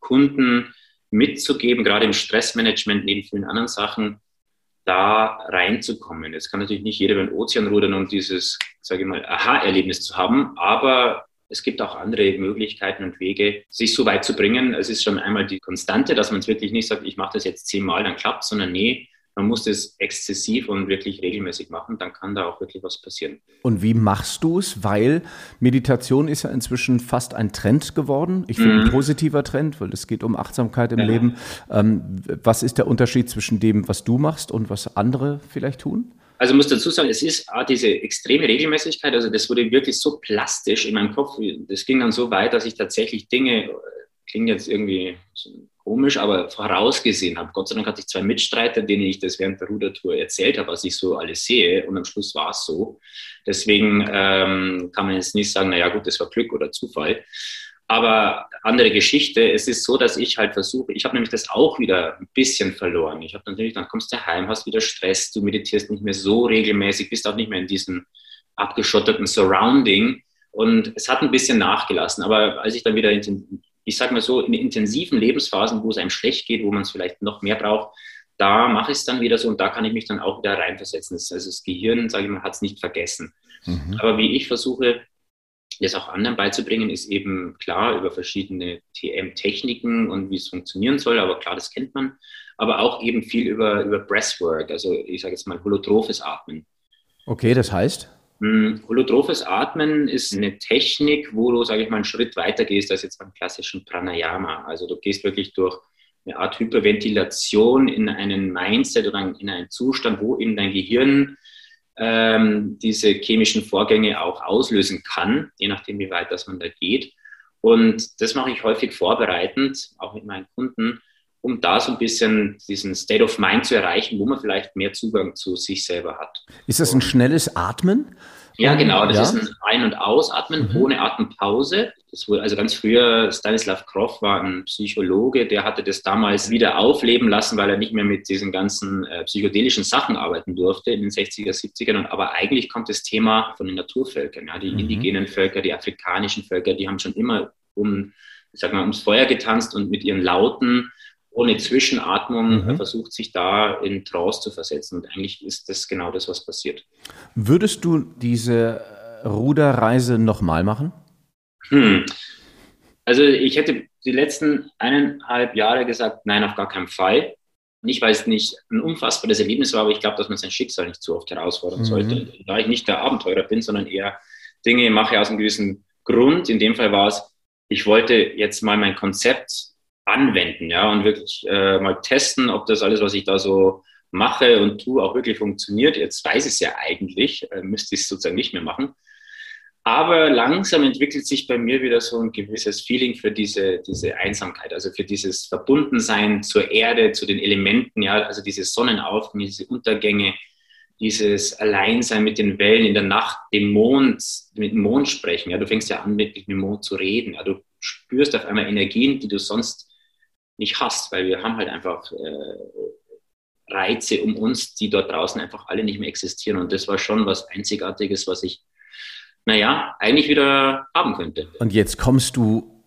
Kunden mitzugeben, gerade im Stressmanagement, neben vielen anderen Sachen, da reinzukommen. Es kann natürlich nicht jeder den Ozean rudern, um dieses, sage ich mal, Aha-Erlebnis zu haben, aber es gibt auch andere Möglichkeiten und Wege, sich so weit zu bringen. Es ist schon einmal die Konstante, dass man es wirklich nicht sagt, ich mache das jetzt zehnmal, dann klappt sondern nee, man muss das exzessiv und wirklich regelmäßig machen, dann kann da auch wirklich was passieren. Und wie machst du es? Weil Meditation ist ja inzwischen fast ein Trend geworden. Ich finde mhm. ein positiver Trend, weil es geht um Achtsamkeit im ja. Leben. Ähm, was ist der Unterschied zwischen dem, was du machst und was andere vielleicht tun? Also muss dazu sagen, es ist auch diese extreme Regelmäßigkeit, also das wurde wirklich so plastisch in meinem Kopf, das ging dann so weit, dass ich tatsächlich Dinge, klingt jetzt irgendwie komisch, aber vorausgesehen habe. Gott sei Dank hatte ich zwei Mitstreiter, denen ich das während der Rudertour erzählt habe, was ich so alles sehe und am Schluss war es so. Deswegen ähm, kann man jetzt nicht sagen, naja gut, das war Glück oder Zufall. Aber andere Geschichte, es ist so, dass ich halt versuche, ich habe nämlich das auch wieder ein bisschen verloren. Ich habe natürlich, dann kommst du heim, hast wieder Stress, du meditierst nicht mehr so regelmäßig, bist auch nicht mehr in diesem abgeschotteten Surrounding. Und es hat ein bisschen nachgelassen. Aber als ich dann wieder, in, ich sag mal so, in intensiven Lebensphasen, wo es einem schlecht geht, wo man es vielleicht noch mehr braucht, da mache ich es dann wieder so und da kann ich mich dann auch wieder reinversetzen. also das Gehirn, sage ich mal, hat es nicht vergessen. Mhm. Aber wie ich versuche, das auch anderen beizubringen, ist eben klar über verschiedene TM-Techniken und wie es funktionieren soll, aber klar, das kennt man. Aber auch eben viel über, über Breathwork, also ich sage jetzt mal holotrophes Atmen. Okay, das heißt? Hm, holotrophes Atmen ist eine Technik, wo du, sage ich mal, einen Schritt weiter gehst als jetzt beim klassischen Pranayama. Also du gehst wirklich durch eine Art Hyperventilation in einen Mindset oder in einen Zustand, wo eben dein Gehirn ähm, diese chemischen Vorgänge auch auslösen kann, je nachdem, wie weit das man da geht. Und das mache ich häufig vorbereitend, auch mit meinen Kunden, um da so ein bisschen diesen State of Mind zu erreichen, wo man vielleicht mehr Zugang zu sich selber hat. Ist das ein schnelles Atmen? Ja, genau. Das ja? ist ein Ein- und Ausatmen mhm. ohne Atempause. Das wurde, also ganz früher, Stanislav Grof war ein Psychologe, der hatte das damals wieder aufleben lassen, weil er nicht mehr mit diesen ganzen äh, psychedelischen Sachen arbeiten durfte in den 60er, 70ern. Und, aber eigentlich kommt das Thema von den Naturvölkern. Ja? Die mhm. indigenen Völker, die afrikanischen Völker, die haben schon immer um, ich sag mal, ums Feuer getanzt und mit ihren Lauten ohne Zwischenatmung mhm. versucht, sich da in Trance zu versetzen. Und eigentlich ist das genau das, was passiert. Würdest du diese Ruderreise nochmal machen? Hm. Also ich hätte die letzten eineinhalb Jahre gesagt, nein, auf gar keinen Fall. Nicht, weil es nicht ein unfassbares Erlebnis war, aber ich glaube, dass man sein Schicksal nicht zu oft herausfordern mhm. sollte. Da ich nicht der Abenteurer bin, sondern eher Dinge mache aus einem gewissen Grund. In dem Fall war es, ich wollte jetzt mal mein Konzept anwenden, ja, und wirklich äh, mal testen, ob das alles, was ich da so mache und tue, auch wirklich funktioniert. Jetzt weiß ich es ja eigentlich, äh, müsste ich es sozusagen nicht mehr machen. Aber langsam entwickelt sich bei mir wieder so ein gewisses Feeling für diese, diese Einsamkeit, also für dieses Verbundensein zur Erde, zu den Elementen, ja, also diese Sonnenaufgänge, diese Untergänge, dieses Alleinsein mit den Wellen in der Nacht, dem Mond, mit dem Mond sprechen. Ja, du fängst ja an, mit, mit dem Mond zu reden. Ja, du spürst auf einmal Energien, die du sonst nicht hast, weil wir haben halt einfach äh, Reize um uns, die dort draußen einfach alle nicht mehr existieren. Und das war schon was Einzigartiges, was ich, naja, eigentlich wieder haben könnte. Und jetzt kommst du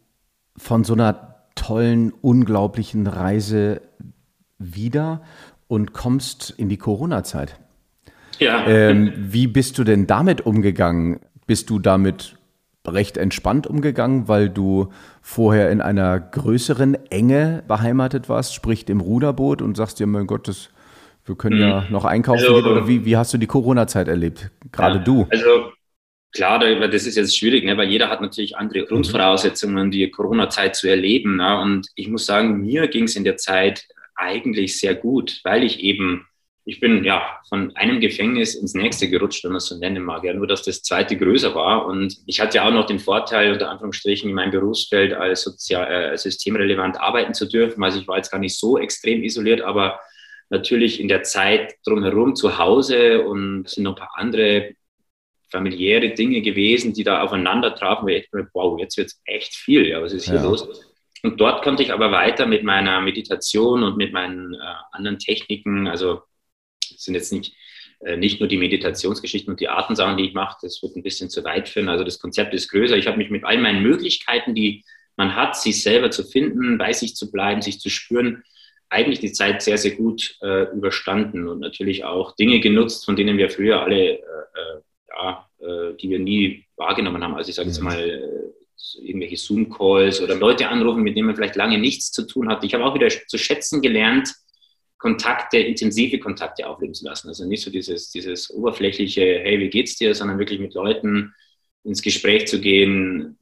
von so einer tollen, unglaublichen Reise wieder und kommst in die Corona-Zeit. Ja. Ähm, wie bist du denn damit umgegangen? Bist du damit recht entspannt umgegangen, weil du vorher in einer größeren Enge beheimatet warst, sprich im Ruderboot und sagst dir, mein Gott, das, wir können hm. ja noch einkaufen also, gehen. Oder wie, wie hast du die Corona-Zeit erlebt? Gerade ja, du. Also klar, das ist jetzt schwierig, ne, weil jeder hat natürlich andere Grundvoraussetzungen, die Corona-Zeit zu erleben. Ne? Und ich muss sagen, mir ging es in der Zeit eigentlich sehr gut, weil ich eben ich bin ja von einem Gefängnis ins nächste gerutscht, wenn man es so nennen mag. Ja, nur, dass das zweite größer war. Und ich hatte ja auch noch den Vorteil, unter Anführungsstrichen, in meinem Berufsfeld als sozial, äh, systemrelevant arbeiten zu dürfen. Also ich war jetzt gar nicht so extrem isoliert, aber natürlich in der Zeit drumherum zu Hause und es sind noch ein paar andere familiäre Dinge gewesen, die da aufeinander trafen, wo ich echt, wow, jetzt wird es echt viel. Ja, was ist hier ja. los? Und dort konnte ich aber weiter mit meiner Meditation und mit meinen äh, anderen Techniken, also das sind jetzt nicht, äh, nicht nur die Meditationsgeschichten und die Artensachen, die ich mache, das wird ein bisschen zu weit führen. Also das Konzept ist größer. Ich habe mich mit all meinen Möglichkeiten, die man hat, sich selber zu finden, bei sich zu bleiben, sich zu spüren, eigentlich die Zeit sehr, sehr gut äh, überstanden und natürlich auch Dinge genutzt, von denen wir früher alle, äh, äh ja, äh, die wir nie wahrgenommen haben. Also ich sage jetzt mal, äh, irgendwelche Zoom-Calls oder Leute anrufen, mit denen man vielleicht lange nichts zu tun hat. Ich habe auch wieder zu schätzen gelernt, Kontakte, intensive Kontakte aufleben zu lassen. Also nicht so dieses, dieses oberflächliche, hey, wie geht's dir, sondern wirklich mit Leuten ins Gespräch zu gehen,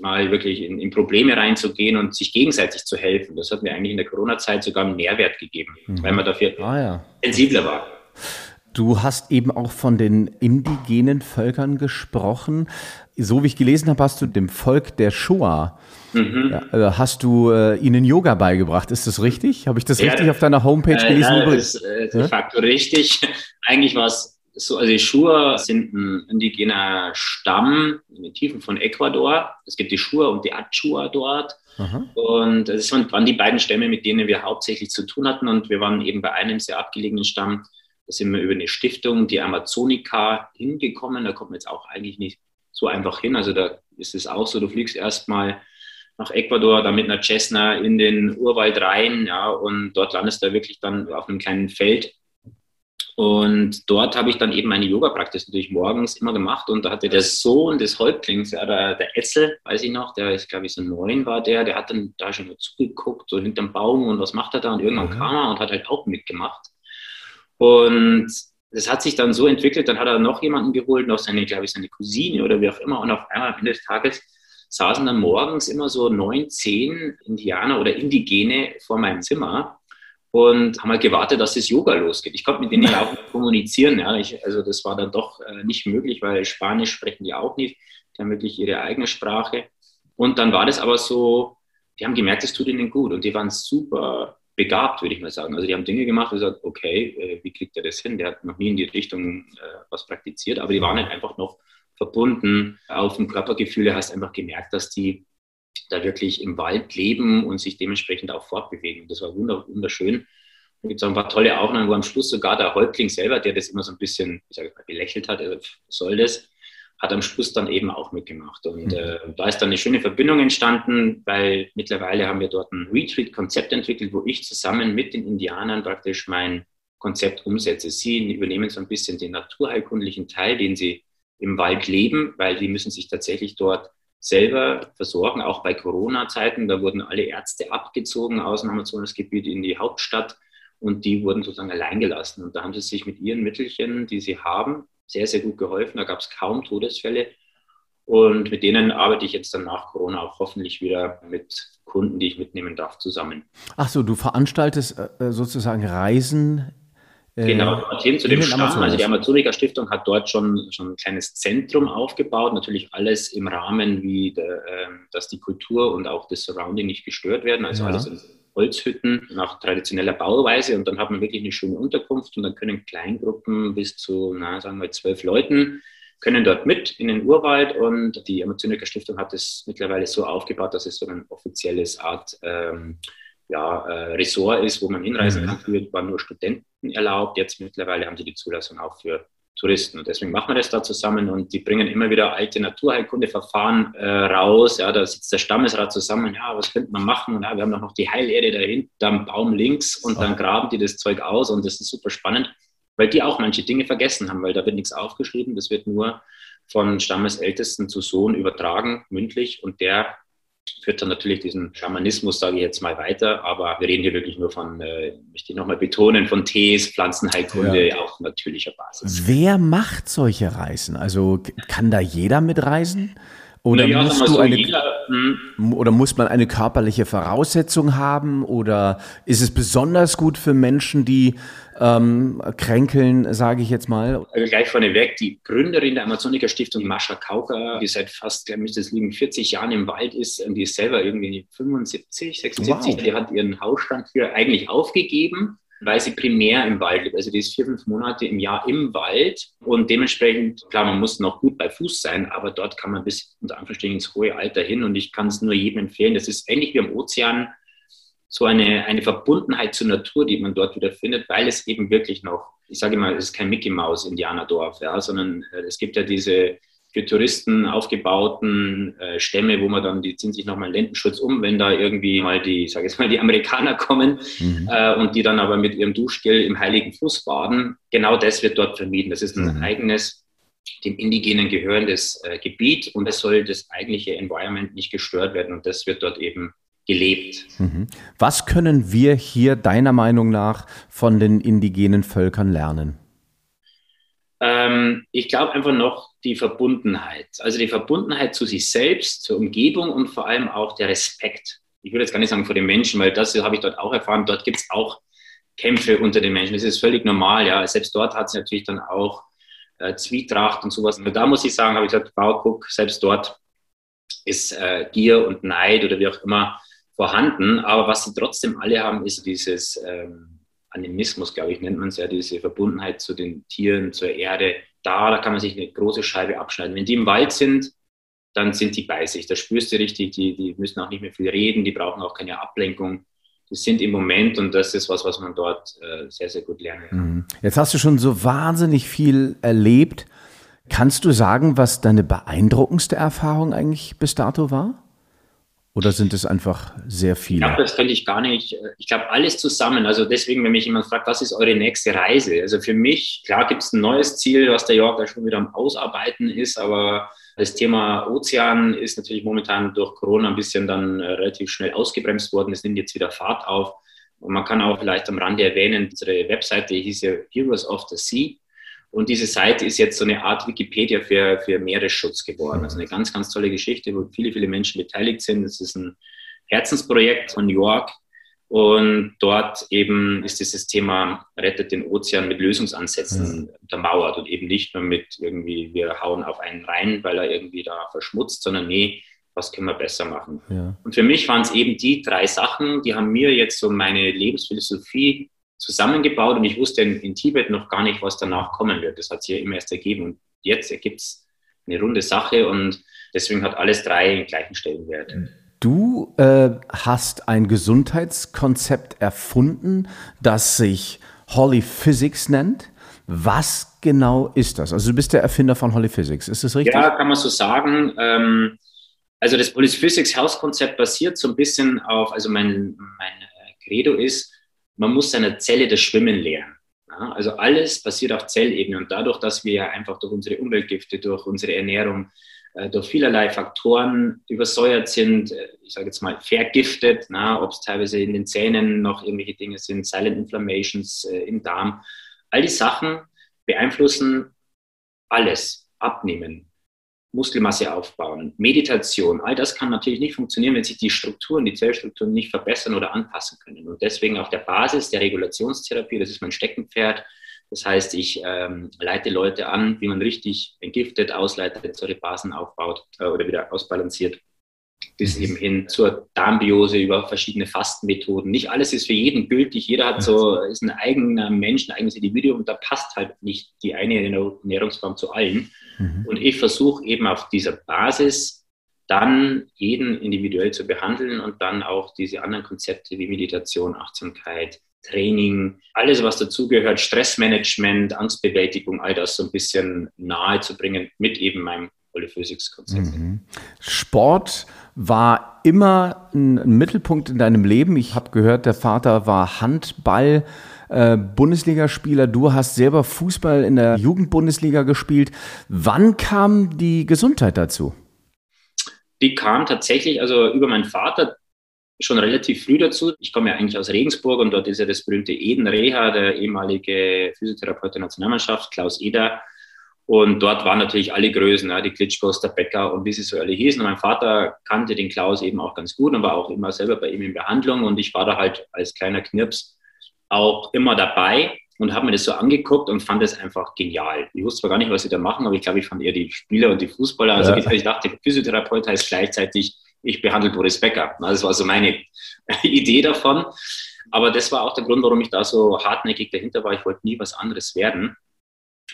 mal wirklich in, in Probleme reinzugehen und sich gegenseitig zu helfen. Das hat mir eigentlich in der Corona-Zeit sogar einen Mehrwert gegeben, mhm. weil man dafür ah, ja. sensibler war. Du hast eben auch von den indigenen Völkern gesprochen. So wie ich gelesen habe, hast du dem Volk der Shoah Mhm. Ja, also hast du äh, ihnen Yoga beigebracht? Ist das richtig? Habe ich das ja, richtig auf deiner Homepage äh, gelesen? Ja, das ist äh, de facto richtig. Eigentlich war es so, also die Shua sind ein indigener Stamm in den Tiefen von Ecuador. Es gibt die Shua und die Achua dort. Aha. Und das waren die beiden Stämme, mit denen wir hauptsächlich zu tun hatten. Und wir waren eben bei einem sehr abgelegenen Stamm. Da sind wir über eine Stiftung, die Amazonica, hingekommen. Da kommt man jetzt auch eigentlich nicht so einfach hin. Also da ist es auch so, du fliegst erstmal nach Ecuador, dann mit einer Cessna in den Urwald rein, ja, und dort landest du wirklich dann auf einem kleinen Feld. Und dort habe ich dann eben meine Yoga-Praxis natürlich morgens immer gemacht. Und da hatte der Sohn des Häuptlings, ja, der, der Etzel, weiß ich noch, der ist, glaube ich, so neun war der, der hat dann da schon mal zugeguckt, so hinterm Baum und was macht er da? Und irgendwann mhm. kam er und hat halt auch mitgemacht. Und das hat sich dann so entwickelt, dann hat er noch jemanden geholt, noch seine, glaube ich, seine Cousine oder wie auch immer. Und auf einmal am Ende des Tages saßen dann morgens immer so neun, zehn Indianer oder Indigene vor meinem Zimmer und haben halt gewartet, dass das Yoga losgeht. Ich konnte mit denen ja auch kommunizieren. Ja. Ich, also das war dann doch äh, nicht möglich, weil Spanisch sprechen die auch nicht. Die haben wirklich ihre eigene Sprache. Und dann war das aber so, die haben gemerkt, es tut ihnen gut. Und die waren super begabt, würde ich mal sagen. Also die haben Dinge gemacht und gesagt, okay, äh, wie kriegt er das hin? Der hat noch nie in die Richtung äh, was praktiziert, aber die waren halt einfach noch verbunden. Auf dem Körpergefühl hast einfach gemerkt, dass die da wirklich im Wald leben und sich dementsprechend auch fortbewegen. Das war wunderschön. Da gibt es auch ein paar tolle Aufnahmen, wo am Schluss sogar der Häuptling selber, der das immer so ein bisschen, ich sage mal, belächelt hat, also soll das, hat am Schluss dann eben auch mitgemacht. Und mhm. äh, da ist dann eine schöne Verbindung entstanden, weil mittlerweile haben wir dort ein Retreat-Konzept entwickelt, wo ich zusammen mit den Indianern praktisch mein Konzept umsetze. Sie übernehmen so ein bisschen den naturheilkundlichen Teil, den sie im Wald leben, weil die müssen sich tatsächlich dort selber versorgen, auch bei Corona-Zeiten. Da wurden alle Ärzte abgezogen aus dem Amazonasgebiet in die Hauptstadt und die wurden sozusagen allein gelassen. Und da haben sie sich mit ihren Mittelchen, die sie haben, sehr, sehr gut geholfen. Da gab es kaum Todesfälle. Und mit denen arbeite ich jetzt dann nach Corona auch hoffentlich wieder mit Kunden, die ich mitnehmen darf, zusammen. Ach so, du veranstaltest äh, sozusagen Reisen Genau, Themen zu dem Stamm. Also die Amazonica Stiftung hat dort schon, schon ein kleines Zentrum aufgebaut. Natürlich alles im Rahmen, wie der, äh, dass die Kultur und auch das Surrounding nicht gestört werden. Also ja. alles in Holzhütten nach traditioneller Bauweise. Und dann hat man wirklich eine schöne Unterkunft und dann können Kleingruppen bis zu, na, sagen wir, zwölf Leuten können dort mit in den Urwald und die Amazonica Stiftung hat es mittlerweile so aufgebaut, dass es so ein offizielles Art ähm, ja, äh, Ressort ist, wo man hinreisen mhm. kann. Früher waren nur Studenten erlaubt, jetzt mittlerweile haben sie die Zulassung auch für Touristen. Und deswegen machen wir das da zusammen und die bringen immer wieder alte Naturheilkundeverfahren äh, raus. Ja, da sitzt der Stammesrat zusammen, ja, was könnte man machen? Und ja, wir haben noch die Heilerde dahinter am Baum links und dann graben die das Zeug aus und das ist super spannend, weil die auch manche Dinge vergessen haben, weil da wird nichts aufgeschrieben, das wird nur von Stammesältesten zu Sohn übertragen, mündlich, und der führt dann natürlich diesen Schamanismus, sage ich jetzt mal, weiter. Aber wir reden hier wirklich nur von, äh, möchte ich nochmal betonen, von Tees, Pflanzenheilkunde ja. auf natürlicher Basis. Wer macht solche Reisen? Also kann da jeder mitreisen? Oder, ja, musst du so, eine, jeder, hm. oder muss man eine körperliche Voraussetzung haben? Oder ist es besonders gut für Menschen, die ähm, kränkeln, sage ich jetzt mal. Also gleich vorneweg, die Gründerin der Amazoniker Stiftung, Mascha Kauker, die seit fast, glaube ich, das liegen 40 Jahren im Wald ist, und die ist selber irgendwie 75, 76, wow. die hat ihren Hausstand für eigentlich aufgegeben weil sie primär im Wald lebt. Also die ist vier, fünf Monate im Jahr im Wald und dementsprechend, klar, man muss noch gut bei Fuß sein, aber dort kann man bis unter Anführungsstrichen ins hohe Alter hin und ich kann es nur jedem empfehlen. Das ist ähnlich wie am Ozean so eine, eine Verbundenheit zur Natur, die man dort wieder findet, weil es eben wirklich noch, ich sage mal, es ist kein Mickey Maus Indianerdorf, ja, sondern äh, es gibt ja diese für Touristen aufgebauten äh, Stämme, wo man dann, die ziehen sich nochmal einen Lendenschutz um, wenn da irgendwie mal die, sage ich mal, die Amerikaner kommen mhm. äh, und die dann aber mit ihrem Duschgel im Heiligen Fluss baden. Genau das wird dort vermieden. Das ist ein mhm. eigenes, dem Indigenen gehörendes äh, Gebiet und es soll das eigentliche Environment nicht gestört werden und das wird dort eben gelebt. Mhm. Was können wir hier deiner Meinung nach von den indigenen Völkern lernen? Ähm, ich glaube einfach noch die Verbundenheit. Also die Verbundenheit zu sich selbst, zur Umgebung und vor allem auch der Respekt. Ich würde jetzt gar nicht sagen vor den Menschen, weil das habe ich dort auch erfahren. Dort gibt es auch Kämpfe unter den Menschen. Das ist völlig normal. Ja, selbst dort hat es natürlich dann auch äh, Zwietracht und sowas. Und da muss ich sagen, habe ich gesagt, wow, guck, selbst dort ist äh, Gier und Neid oder wie auch immer vorhanden. Aber was sie trotzdem alle haben, ist dieses ähm, Animismus, glaube ich, nennt man es ja, diese Verbundenheit zu den Tieren, zur Erde. Da, da kann man sich eine große Scheibe abschneiden. Wenn die im Wald sind, dann sind die bei sich. Da spürst du richtig, die, die müssen auch nicht mehr viel reden, die brauchen auch keine Ablenkung. Die sind im Moment und das ist was, was man dort äh, sehr, sehr gut lernen kann. Mhm. Jetzt hast du schon so wahnsinnig viel erlebt. Kannst du sagen, was deine beeindruckendste Erfahrung eigentlich bis dato war? Oder sind es einfach sehr viele? Ich glaube, das könnte ich gar nicht. Ich glaube, alles zusammen. Also deswegen, wenn mich jemand fragt, was ist eure nächste Reise? Also für mich, klar gibt es ein neues Ziel, was der Jörg da schon wieder am Ausarbeiten ist, aber das Thema Ozean ist natürlich momentan durch Corona ein bisschen dann äh, relativ schnell ausgebremst worden. Es nimmt jetzt wieder Fahrt auf. Und man kann auch vielleicht am Rande erwähnen, unsere Webseite hieß ja Heroes of the Sea. Und diese Seite ist jetzt so eine Art Wikipedia für, für Meeresschutz geworden. Also eine ganz, ganz tolle Geschichte, wo viele, viele Menschen beteiligt sind. Das ist ein Herzensprojekt von New York. Und dort eben ist dieses Thema Rettet den Ozean mit Lösungsansätzen ja. untermauert und eben nicht nur mit irgendwie, wir hauen auf einen rein, weil er irgendwie da verschmutzt, sondern nee, was können wir besser machen? Ja. Und für mich waren es eben die drei Sachen, die haben mir jetzt so meine Lebensphilosophie zusammengebaut und ich wusste in, in, Tibet noch gar nicht, was danach kommen wird. Das hat sich ja immer erst ergeben und jetzt ergibt es eine runde Sache und deswegen hat alles drei den gleichen Stellenwert. Du äh, hast ein Gesundheitskonzept erfunden, das sich Holly Physics nennt. Was genau ist das? Also du bist der Erfinder von Holly Physics, ist das richtig? Ja, kann man so sagen. Ähm, also das Physics House Konzept basiert so ein bisschen auf, also mein, mein Credo ist, man muss seiner Zelle das Schwimmen lernen. Ja, also alles passiert auf Zellebene und dadurch, dass wir ja einfach durch unsere Umweltgifte, durch unsere Ernährung, äh, durch vielerlei Faktoren übersäuert sind, äh, ich sage jetzt mal vergiftet, ob es teilweise in den Zähnen noch irgendwelche Dinge sind, Silent Inflammations äh, im Darm. All die Sachen beeinflussen alles. Abnehmen, Muskelmasse aufbauen, Meditation, all das kann natürlich nicht funktionieren, wenn sich die Strukturen, die Zellstrukturen nicht verbessern oder anpassen können. Und deswegen auf der Basis der Regulationstherapie, das ist mein Steckenpferd. Das heißt, ich ähm, leite Leute an, wie man richtig entgiftet, ausleitet, Säurebasen aufbaut äh, oder wieder ausbalanciert, bis eben hin zur Darmbiose über verschiedene Fastenmethoden. Nicht alles ist für jeden gültig. Jeder hat so, ist ein eigener Mensch, ein eigenes Individuum da passt halt nicht die eine Ernährungsform zu allen. Mhm. Und ich versuche eben auf dieser Basis dann jeden individuell zu behandeln und dann auch diese anderen Konzepte wie Meditation, Achtsamkeit, Training, alles, was dazugehört, Stressmanagement, Angstbewältigung, all das so ein bisschen nahe zu bringen mit eben meinem Polyphysics-Konzept. Mhm. Sport war immer ein Mittelpunkt in deinem Leben. Ich habe gehört, der Vater war Handball. Äh, Bundesligaspieler. Du hast selber Fußball in der Jugendbundesliga gespielt. Wann kam die Gesundheit dazu? Die kam tatsächlich, also über meinen Vater schon relativ früh dazu. Ich komme ja eigentlich aus Regensburg und dort ist ja das berühmte Eden Reha, der ehemalige Physiotherapeut der Nationalmannschaft, Klaus Eder. Und dort waren natürlich alle Größen, die Klitschkos, der Bäcker und wie sie so alle hießen. Und mein Vater kannte den Klaus eben auch ganz gut und war auch immer selber bei ihm in Behandlung. Und ich war da halt als kleiner Knirps auch immer dabei und habe mir das so angeguckt und fand es einfach genial. Ich wusste zwar gar nicht, was sie da machen, aber ich glaube, ich fand eher die Spieler und die Fußballer. Also ja. ich dachte, Physiotherapeut heißt gleichzeitig, ich behandle Boris Becker. Das war so meine Idee davon. Aber das war auch der Grund, warum ich da so hartnäckig dahinter war. Ich wollte nie was anderes werden.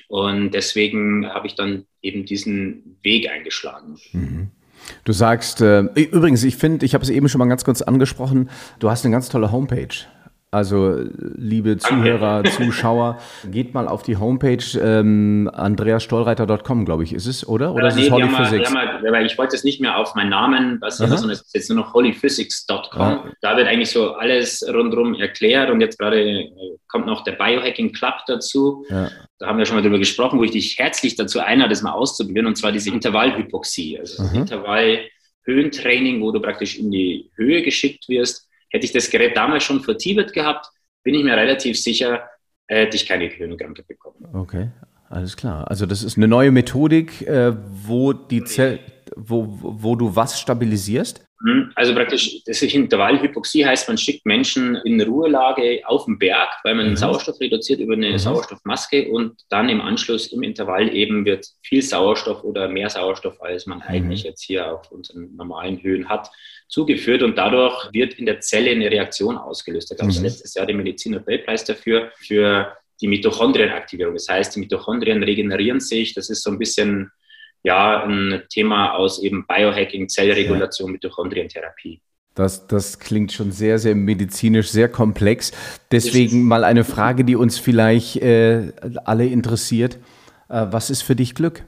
Und deswegen habe ich dann eben diesen Weg eingeschlagen. Mhm. Du sagst, äh, übrigens, ich finde, ich habe es eben schon mal ganz kurz angesprochen, du hast eine ganz tolle Homepage. Also, liebe Zuhörer, Zuschauer, geht mal auf die Homepage ähm, andreasstollreiter.com, glaube ich, ist es, oder? Oder äh, ist nee, es Holy Physics? Mal, ich wollte es nicht mehr auf meinen Namen basieren, sondern es ist jetzt nur noch holyphysics.com. Ja. Da wird eigentlich so alles rundherum erklärt und jetzt gerade äh, kommt noch der Biohacking Club dazu. Ja. Da haben wir schon mal drüber gesprochen, wo ich dich herzlich dazu einlade, das mal auszuprobieren, und zwar diese Intervallhypoxie, also das Intervallhöhentraining, wo du praktisch in die Höhe geschickt wirst Hätte ich das Gerät damals schon vor Tibet gehabt, bin ich mir relativ sicher, hätte ich keine Gehirnkrankheit bekommen. Okay, alles klar. Also das ist eine neue Methodik, äh, wo die Zell, wo, wo du was stabilisierst? Mhm. Also praktisch, das ist Intervallhypoxie heißt, man schickt Menschen in Ruhelage auf den Berg, weil man mhm. Sauerstoff reduziert über eine mhm. Sauerstoffmaske und dann im Anschluss im Intervall eben wird viel Sauerstoff oder mehr Sauerstoff, als man mhm. eigentlich jetzt hier auf unseren normalen Höhen hat, zugeführt und dadurch wird in der Zelle eine Reaktion ausgelöst. Da gab es mhm. letztes Jahr den Medizin-Nobelpreis dafür, für die Mitochondrienaktivierung. Das heißt, die Mitochondrien regenerieren sich. Das ist so ein bisschen ja, ein Thema aus eben Biohacking, Zellregulation, ja. Mitochondrientherapie. Das, das klingt schon sehr, sehr medizinisch, sehr komplex. Deswegen mal eine Frage, die uns vielleicht äh, alle interessiert. Äh, was ist für dich Glück?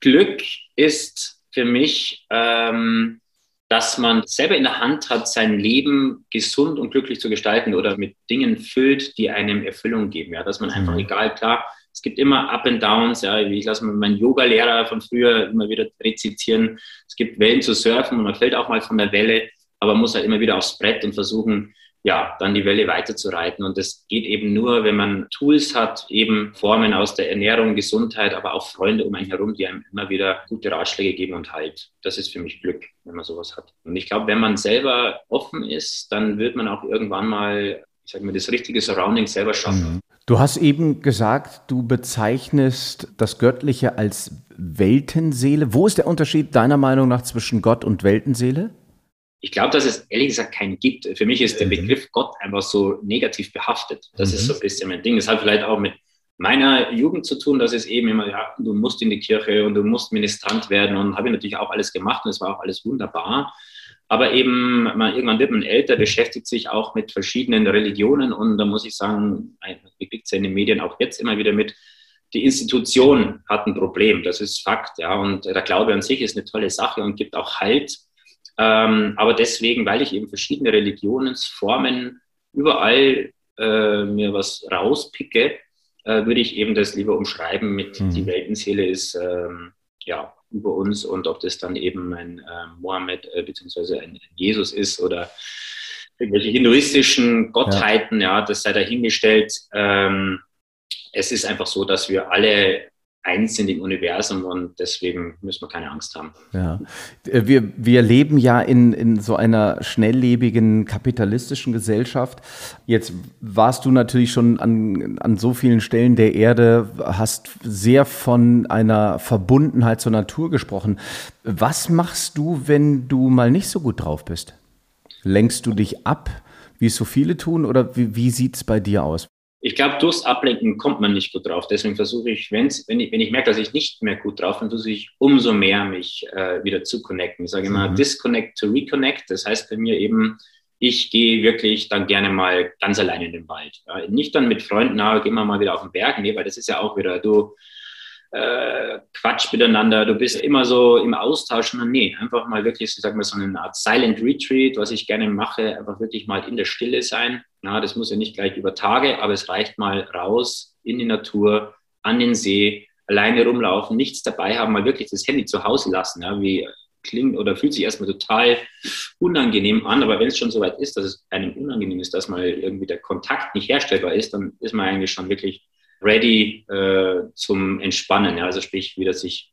Glück ist für mich ähm, dass man selber in der Hand hat, sein Leben gesund und glücklich zu gestalten oder mit Dingen füllt, die einem Erfüllung geben. Ja, dass man einfach, mhm. egal, klar, es gibt immer Up and Downs. Ja, ich lasse meinen Yoga-Lehrer von früher immer wieder rezitieren. Es gibt Wellen zu surfen und man fällt auch mal von der Welle, aber man muss halt immer wieder aufs Brett und versuchen, ja, dann die Welle weiterzureiten. Und das geht eben nur, wenn man Tools hat, eben Formen aus der Ernährung, Gesundheit, aber auch Freunde um einen herum, die einem immer wieder gute Ratschläge geben und Halt. Das ist für mich Glück, wenn man sowas hat. Und ich glaube, wenn man selber offen ist, dann wird man auch irgendwann mal, ich sage mal, das richtige Surrounding selber schaffen. Mhm. Du hast eben gesagt, du bezeichnest das Göttliche als Weltenseele. Wo ist der Unterschied deiner Meinung nach zwischen Gott und Weltenseele? Ich glaube, dass es ehrlich gesagt keinen gibt. Für mich ist der mhm. Begriff Gott einfach so negativ behaftet. Das mhm. ist so ein bisschen mein Ding. Das hat vielleicht auch mit meiner Jugend zu tun, dass es eben immer, ja, du musst in die Kirche und du musst Ministrant werden und habe ich natürlich auch alles gemacht und es war auch alles wunderbar. Aber eben, man, irgendwann wird man älter, beschäftigt sich auch mit verschiedenen Religionen und da muss ich sagen, man kriegt es ja in den Medien auch jetzt immer wieder mit, die Institution hat ein Problem, das ist Fakt, ja, und der Glaube an sich ist eine tolle Sache und gibt auch Halt ähm, aber deswegen, weil ich eben verschiedene Religionsformen überall äh, mir was rauspicke, äh, würde ich eben das lieber umschreiben mit mhm. die Weltenseele ist ähm, ja über uns und ob das dann eben ein äh, Mohammed äh, bzw. ein Jesus ist oder irgendwelche hinduistischen Gottheiten, ja, ja das sei dahingestellt. Ähm, es ist einfach so, dass wir alle eins sind im Universum und deswegen müssen wir keine Angst haben. Ja. Äh, wir, wir leben ja in, in so einer schnelllebigen kapitalistischen Gesellschaft. Jetzt warst du natürlich schon an, an so vielen Stellen der Erde, hast sehr von einer Verbundenheit zur Natur gesprochen. Was machst du, wenn du mal nicht so gut drauf bist? Lenkst du dich ab, wie es so viele tun, oder wie, wie sieht es bei dir aus? Ich glaube, durchs Ablenken kommt man nicht gut drauf. Deswegen versuche ich, wenn, ich, wenn ich merke, dass ich nicht mehr gut drauf bin, versuche ich umso mehr, mich äh, wieder zu connecten. Ich sage immer, mhm. disconnect to reconnect. Das heißt bei mir eben, ich gehe wirklich dann gerne mal ganz allein in den Wald. Ja. Nicht dann mit Freunden, na, gehen wir mal wieder auf den Berg. Nee, weil das ist ja auch wieder, du äh, Quatsch miteinander, du bist immer so im Austausch. Nee, einfach mal wirklich, ich sag mal, so eine Art Silent Retreat, was ich gerne mache, einfach wirklich mal in der Stille sein Ja, das muss ja nicht gleich über Tage, aber es reicht mal raus in die Natur, an den See, alleine rumlaufen, nichts dabei haben, mal wirklich das Handy zu Hause lassen. Ja, wie klingt oder fühlt sich erstmal total unangenehm an, aber wenn es schon so weit ist, dass es einem unangenehm ist, dass mal irgendwie der Kontakt nicht herstellbar ist, dann ist man eigentlich schon wirklich ready äh, zum Entspannen. Ja? Also sprich, wieder sich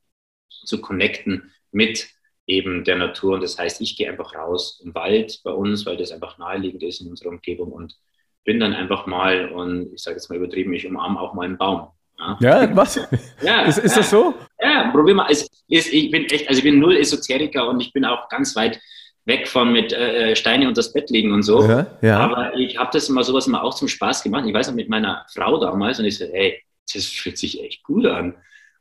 zu connecten mit eben der Natur. Und das heißt, ich gehe einfach raus im Wald bei uns, weil das einfach naheliegend ist in unserer Umgebung und bin dann einfach mal und ich sage jetzt mal übertrieben, ich umarme auch mal einen Baum. Ja, ja was? Ja, ist, ist ja, das so? Ja, probier mal. Es ist, ich bin echt, also ich bin null Esoteriker und ich bin auch ganz weit weg von mit äh, Steine unter das Bett legen und so. Ja, ja. Aber ich habe das mal sowas mal auch zum Spaß gemacht. Ich weiß noch mit meiner Frau damals und ich so, hey, das fühlt sich echt gut an.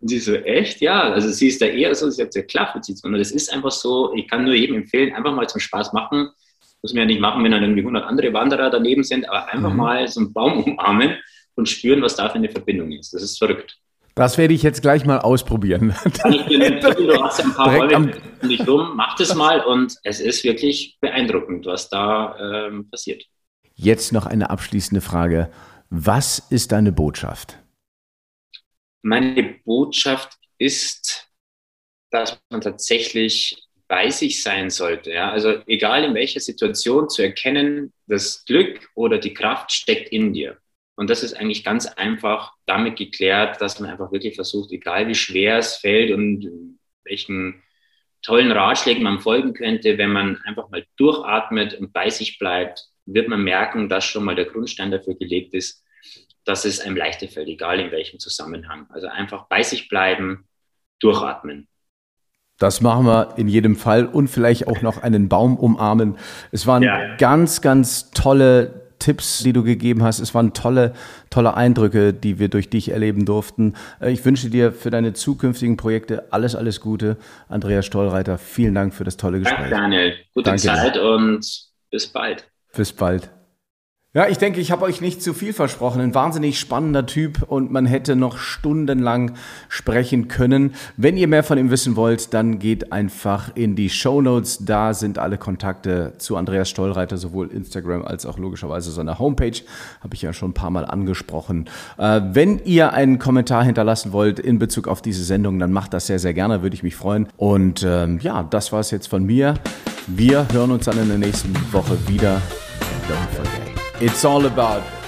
Und sie so, echt? Ja, also sie ist da eher so, sie hat gesagt, klar. Und das ist einfach so, ich kann nur jedem empfehlen, einfach mal zum Spaß machen. Muss man ja nicht machen, wenn dann irgendwie 100 andere Wanderer daneben sind, aber einfach mhm. mal so einen Baum umarmen und spüren, was da für eine Verbindung ist. Das ist verrückt. Das werde ich jetzt gleich mal ausprobieren. Ich dir empfehlen, du hast ein paar Räume um dich rum, mach das mal und es ist wirklich beeindruckend, was da ähm, passiert. Jetzt noch eine abschließende Frage. Was ist deine Botschaft? Meine Botschaft ist, dass man tatsächlich bei sich sein sollte. Ja? Also egal in welcher Situation zu erkennen, das Glück oder die Kraft steckt in dir. Und das ist eigentlich ganz einfach damit geklärt, dass man einfach wirklich versucht, egal wie schwer es fällt und welchen tollen Ratschlägen man folgen könnte, wenn man einfach mal durchatmet und bei sich bleibt, wird man merken, dass schon mal der Grundstein dafür gelegt ist, dass es einem leichter fällt, egal in welchem Zusammenhang. Also einfach bei sich bleiben, durchatmen. Das machen wir in jedem Fall und vielleicht auch noch einen Baum umarmen. Es waren ja. ganz, ganz tolle Tipps, die du gegeben hast. Es waren tolle, tolle Eindrücke, die wir durch dich erleben durften. Äh, ich wünsche dir für deine zukünftigen Projekte alles, alles Gute. Andreas Stollreiter, vielen Dank für das tolle Gespräch. Danke, Daniel. Gute Danke Zeit und bis bald. Bis bald. Ja, ich denke, ich habe euch nicht zu viel versprochen. Ein wahnsinnig spannender Typ und man hätte noch stundenlang sprechen können. Wenn ihr mehr von ihm wissen wollt, dann geht einfach in die Show Notes. Da sind alle Kontakte zu Andreas Stollreiter, sowohl Instagram als auch logischerweise seine Homepage. Habe ich ja schon ein paar Mal angesprochen. Äh, wenn ihr einen Kommentar hinterlassen wollt in Bezug auf diese Sendung, dann macht das sehr, sehr gerne, würde ich mich freuen. Und ähm, ja, das war es jetzt von mir. Wir hören uns dann in der nächsten Woche wieder. Don't forget. It's all about.